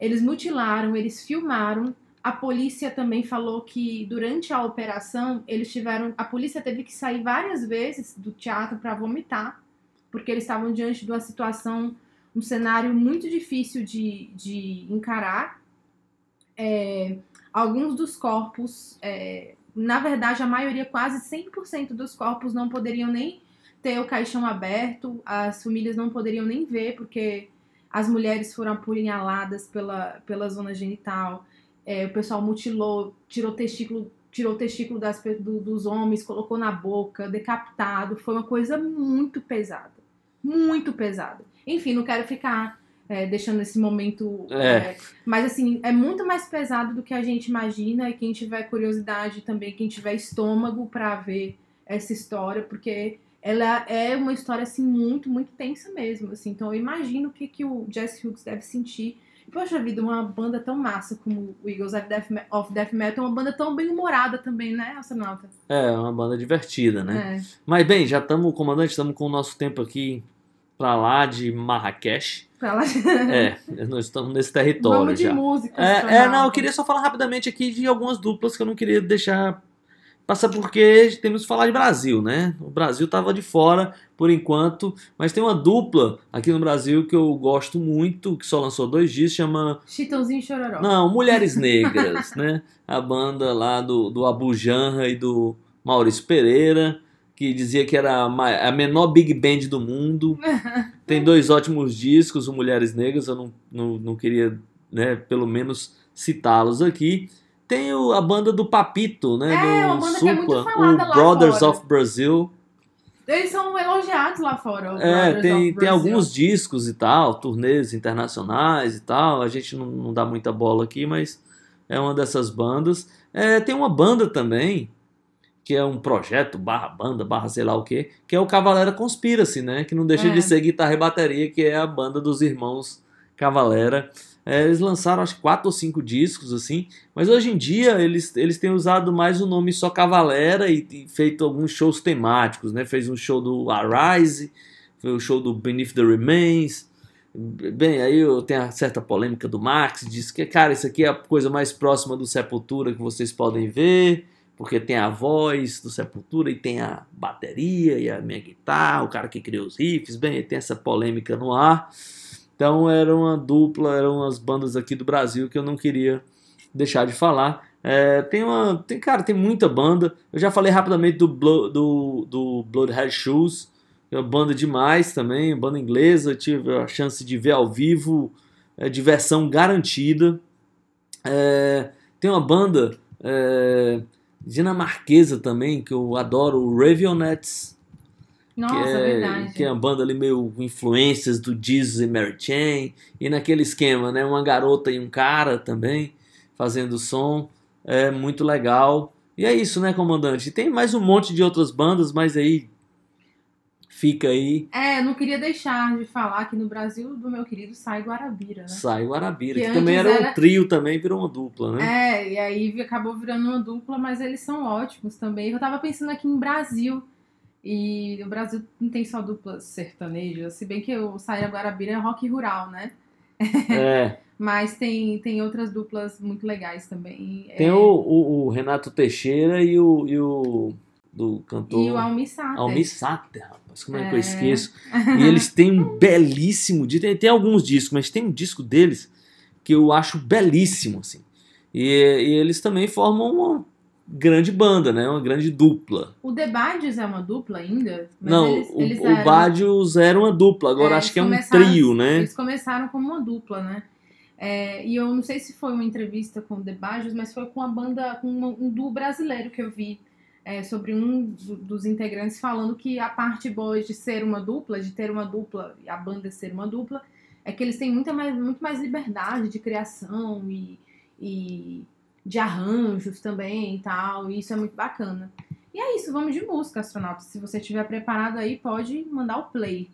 eles mutilaram, eles filmaram. A polícia também falou que durante a operação eles tiveram. A polícia teve que sair várias vezes do teatro para vomitar, porque eles estavam diante de uma situação, um cenário muito difícil de, de encarar. É, alguns dos corpos, é, na verdade, a maioria, quase 100% dos corpos, não poderiam nem ter o caixão aberto, as famílias não poderiam nem ver, porque as mulheres foram apunhaladas pela, pela zona genital, é, o pessoal mutilou, tirou testículo, tirou o testículo das, do- dos homens, colocou na boca, decapitado. Foi uma coisa muito pesada. Muito pesada. Enfim, não quero ficar é, deixando esse momento. É. é, mas assim, é muito mais pesado do que a gente imagina. E quem tiver curiosidade também, quem tiver estômago para ver essa história, porque ela é uma história assim muito, muito tensa mesmo, assim. Então eu imagino o que que o Jesse Hughes deve sentir. Poxa vida, uma banda tão massa como o Eagles of Death, of Death Metal, uma banda tão bem humorada também, né, astronauta? É, uma banda divertida, né? É. Mas bem, já estamos, comandante, estamos com o nosso tempo aqui pra lá de Marrakech. Pra lá. É, nós estamos nesse território Vamos de já. música. É, é, não, eu queria só falar rapidamente aqui de algumas duplas que eu não queria deixar passar porque temos que falar de Brasil, né? O Brasil tava de fora por enquanto, mas tem uma dupla aqui no Brasil que eu gosto muito, que só lançou dois dias, chama Chitãozinho e Chororó. não, Mulheres Negras, né? A banda lá do, do Abu Janra e do Maurício Pereira, que dizia que era a menor big band do mundo. Tem dois ótimos discos, o Mulheres Negras, eu não, não, não queria, né, pelo menos citá-los aqui. Tem o- a banda do Papito, né? É, do é Supla, falada o Brothers fora. of Brazil. Eles são elogiados lá fora. É, tem, tem alguns discos e tal, turnês internacionais e tal. A gente não, não dá muita bola aqui, mas é uma dessas bandas. É, tem uma banda também, que é um projeto, barra banda, barra sei lá o que, que é o Cavalera Conspiracy, né? Que não deixa É. de ser guitarra e bateria, que é a banda dos irmãos Cavalera. É, eles lançaram acho que quatro ou cinco discos assim, mas hoje em dia eles, eles têm usado mais o nome só Cavalera e, e feito alguns shows temáticos, né? Fez um show do Arise, foi o show do Beneath the Remains. Bem, aí eu tenho a certa polêmica do Marx, diz que, cara, isso aqui é a coisa mais próxima do Sepultura que vocês podem ver, porque tem a voz do Sepultura e tem a bateria e a minha guitarra, o cara que criou os riffs, bem, tem essa polêmica no ar. Então era uma dupla, eram umas bandas aqui do Brasil que eu não queria deixar de falar. É, tem uma, tem cara, tem muita banda. Eu já falei rapidamente do Blo- do, do Bloodhead Shoes, é uma banda demais também, banda inglesa. Tive a chance de ver ao vivo, é, diversão garantida. É, tem uma banda é, dinamarquesa também que eu adoro, o Ravionettes Nossa, que é, verdade. que é uma banda ali meio com influências do Jesus e Mary Chain, e naquele esquema, né, uma garota e um cara também fazendo som, é muito legal. E é isso, né, comandante? Tem mais um monte de outras bandas, mas aí fica aí, É, eu não queria deixar de falar que no Brasil do meu querido Sai Guarabira, né? sai o Arabira, Que que, também era antes um era- trio também, virou uma dupla, né? É, e aí acabou virando uma dupla, mas eles são ótimos também. Eu tava pensando aqui em Brasil. E o Brasil não tem só duplas sertanejas, se bem que o Saia Guarabira é rock rural, né? É, Mas tem, tem outras duplas muito legais também. tem É, o, o- o Renato Teixeira e o, e o do cantor E o Almi Sater. Almir Sater, rapaz, como é, que eu É. esqueço? E eles têm um belíssimo disco, tem, tem alguns discos, mas tem um disco deles que eu acho belíssimo, assim. E, e eles também formam uma grande banda, né? Uma grande dupla. O The Badios é uma dupla ainda? Mas Não, eles- o, eles o eram- Badios era uma dupla, agora É, acho que é um trio, né? Eles começaram como uma dupla, né? É, e eu não sei se foi uma entrevista com o The Bajos, mas foi com a banda, com um duo brasileiro que eu vi é, sobre um do- dos integrantes falando que a parte boa de ser uma dupla, de ter uma dupla a banda ser uma dupla, é que eles têm muita mais, muito mais liberdade de criação e, e de arranjos também e tal, e isso é muito bacana. E é isso, vamos de música, astronauta. Se você estiver preparado aí, pode mandar o play.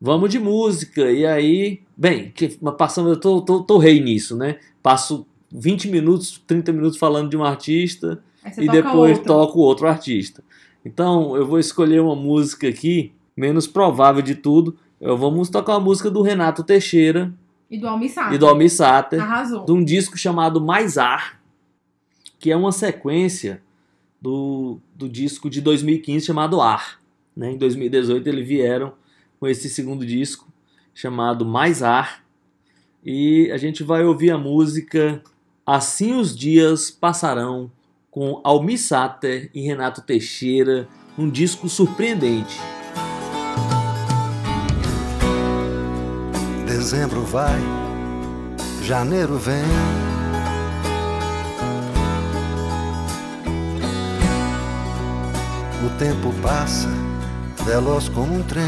Vamos de música. E aí, bem, passando, eu tô, tô, tô rei nisso, né? Passo 20 minutos, 30 minutos falando de um artista e depois toco outro artista. Então, eu vou escolher uma música aqui, menos provável de tudo. Eu vamos tocar uma música do Renato Teixeira E do Almir Sater. e do Almir Sater, Arrasou. de um disco chamado Mais Ar, que é uma sequência do, do disco de 2015 chamado Ar. Né? Em 2018 eles vieram com esse segundo disco chamado Mais Ar. E a gente vai ouvir a música Assim os Dias Passarão com Almir Sater e Renato Teixeira, um disco surpreendente. Dezembro vai, janeiro vem. O tempo passa, veloz como um trem.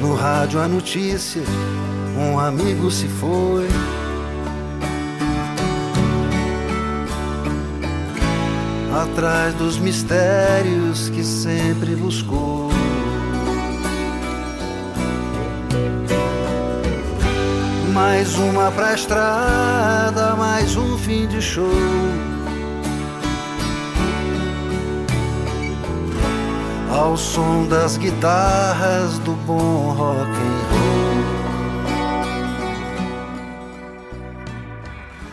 No rádio a notícia, um amigo se foi. Atrás dos mistérios que sempre buscou. Mais uma pra estrada, mais um fim de show. Ao som das guitarras do bom rock and roll.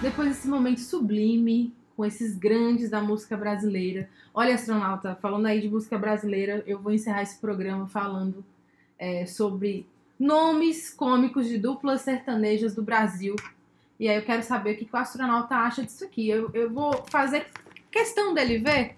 Depois desse momento sublime, com esses grandes da música brasileira. Olha, astronauta, falando aí de música brasileira, eu vou encerrar esse programa falando é, sobre nomes cômicos de duplas sertanejas do Brasil. E aí eu quero saber o que, o astronauta acha disso aqui. Eu, eu vou fazer questão dele ver.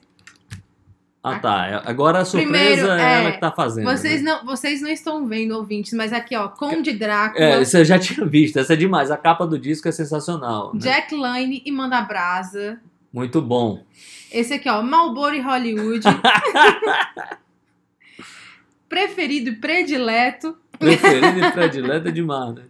Ah tá, agora a surpresa Primeiro, é é, ela que tá fazendo. Vocês né? não, vocês não estão vendo, ouvintes, mas aqui, ó, Conde Drácula, É, eu já tinha visto, essa é demais. A capa do disco é sensacional. né? Jack Line e Manda Brasa. Muito bom. Esse aqui, ó, Marlboro Hollywood. Preferido e predileto. Preferido e predileto é demais, né?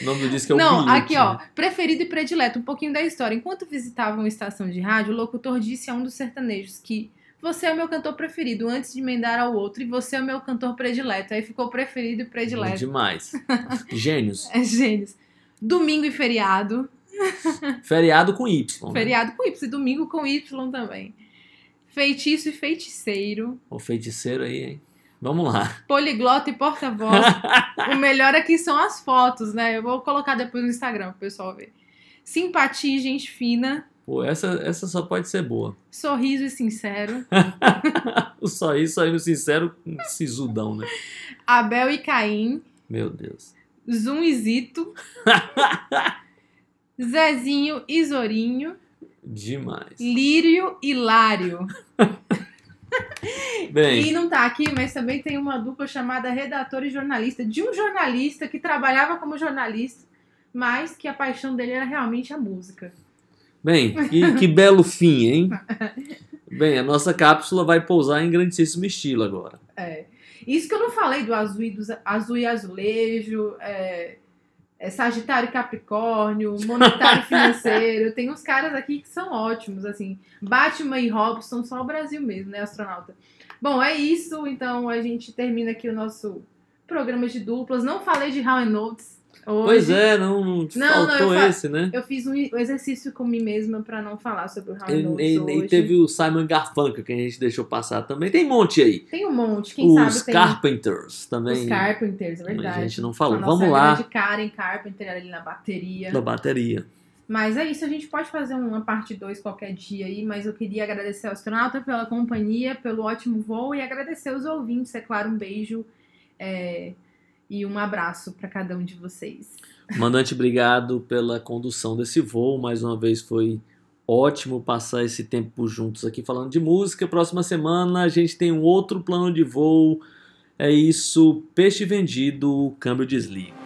O nome do disco é o Não, Bilhete, aqui, ó, né? preferido e predileto. Um pouquinho da história. Enquanto visitavam uma estação de rádio, o locutor disse a um dos sertanejos que você é o meu cantor preferido, antes de emendar ao outro, e você é o meu cantor predileto. Aí ficou preferido e predileto. Demais. Gênios. É gênios. Domingo e feriado. Feriado com Y. né? Feriado com Y, e domingo com Y também. Feitiço e feiticeiro. O feiticeiro aí, hein? Vamos lá. Poliglota e porta-voz. o melhor aqui são as fotos, né? Eu vou colocar depois no Instagram pro pessoal ver. Simpatia e gente fina. Pô, essa, essa só pode ser boa. Sorriso e sincero. o aí no sincero, um sisudão, né? Abel e Caim. Meu Deus. Zum e Zito. Zezinho e Zorinho. Demais. Lírio e Lário. E Bem, não tá aqui, mas também tem uma dupla chamada Redator e Jornalista, de um jornalista que trabalhava como jornalista, mas que a paixão dele era realmente a música. Bem, que, que belo fim, hein? Bem, a nossa cápsula vai pousar em grandíssimo estilo agora. É. Isso que eu não falei do azul e, dos, azul e azulejo, é, é Sagitário e Capricórnio, monetário financeiro. Tem uns caras aqui que são ótimos, assim. Batman e Robson, só o Brasil mesmo, né, astronauta? Bom, é isso. Então a gente termina aqui o nosso programa de duplas. Não falei de How and Notes hoje. Pois é, não, não Não, não, faltou fa- esse, né? Eu fiz um exercício com mim mesma pra não falar sobre o How E, e- hoje. e teve o Simon Garfunkel que a gente deixou passar também. Tem um monte aí. Tem um monte, quem Os sabe tem Carpenters também. os Carpenters, é verdade. A gente não falou. Vamos lá. grande Karen Carpenter ali na bateria. Da bateria. Mas é isso, a gente pode fazer uma parte 2 qualquer dia aí, mas eu queria agradecer ao astronauta pela companhia, pelo ótimo voo e agradecer os ouvintes, é claro, um beijo é, e um abraço para cada um de vocês. Mandante, obrigado pela condução desse voo. Mais uma vez foi ótimo passar esse tempo juntos aqui falando de música. Próxima semana a gente tem um outro plano de voo. É isso, peixe vendido, câmbio desliga.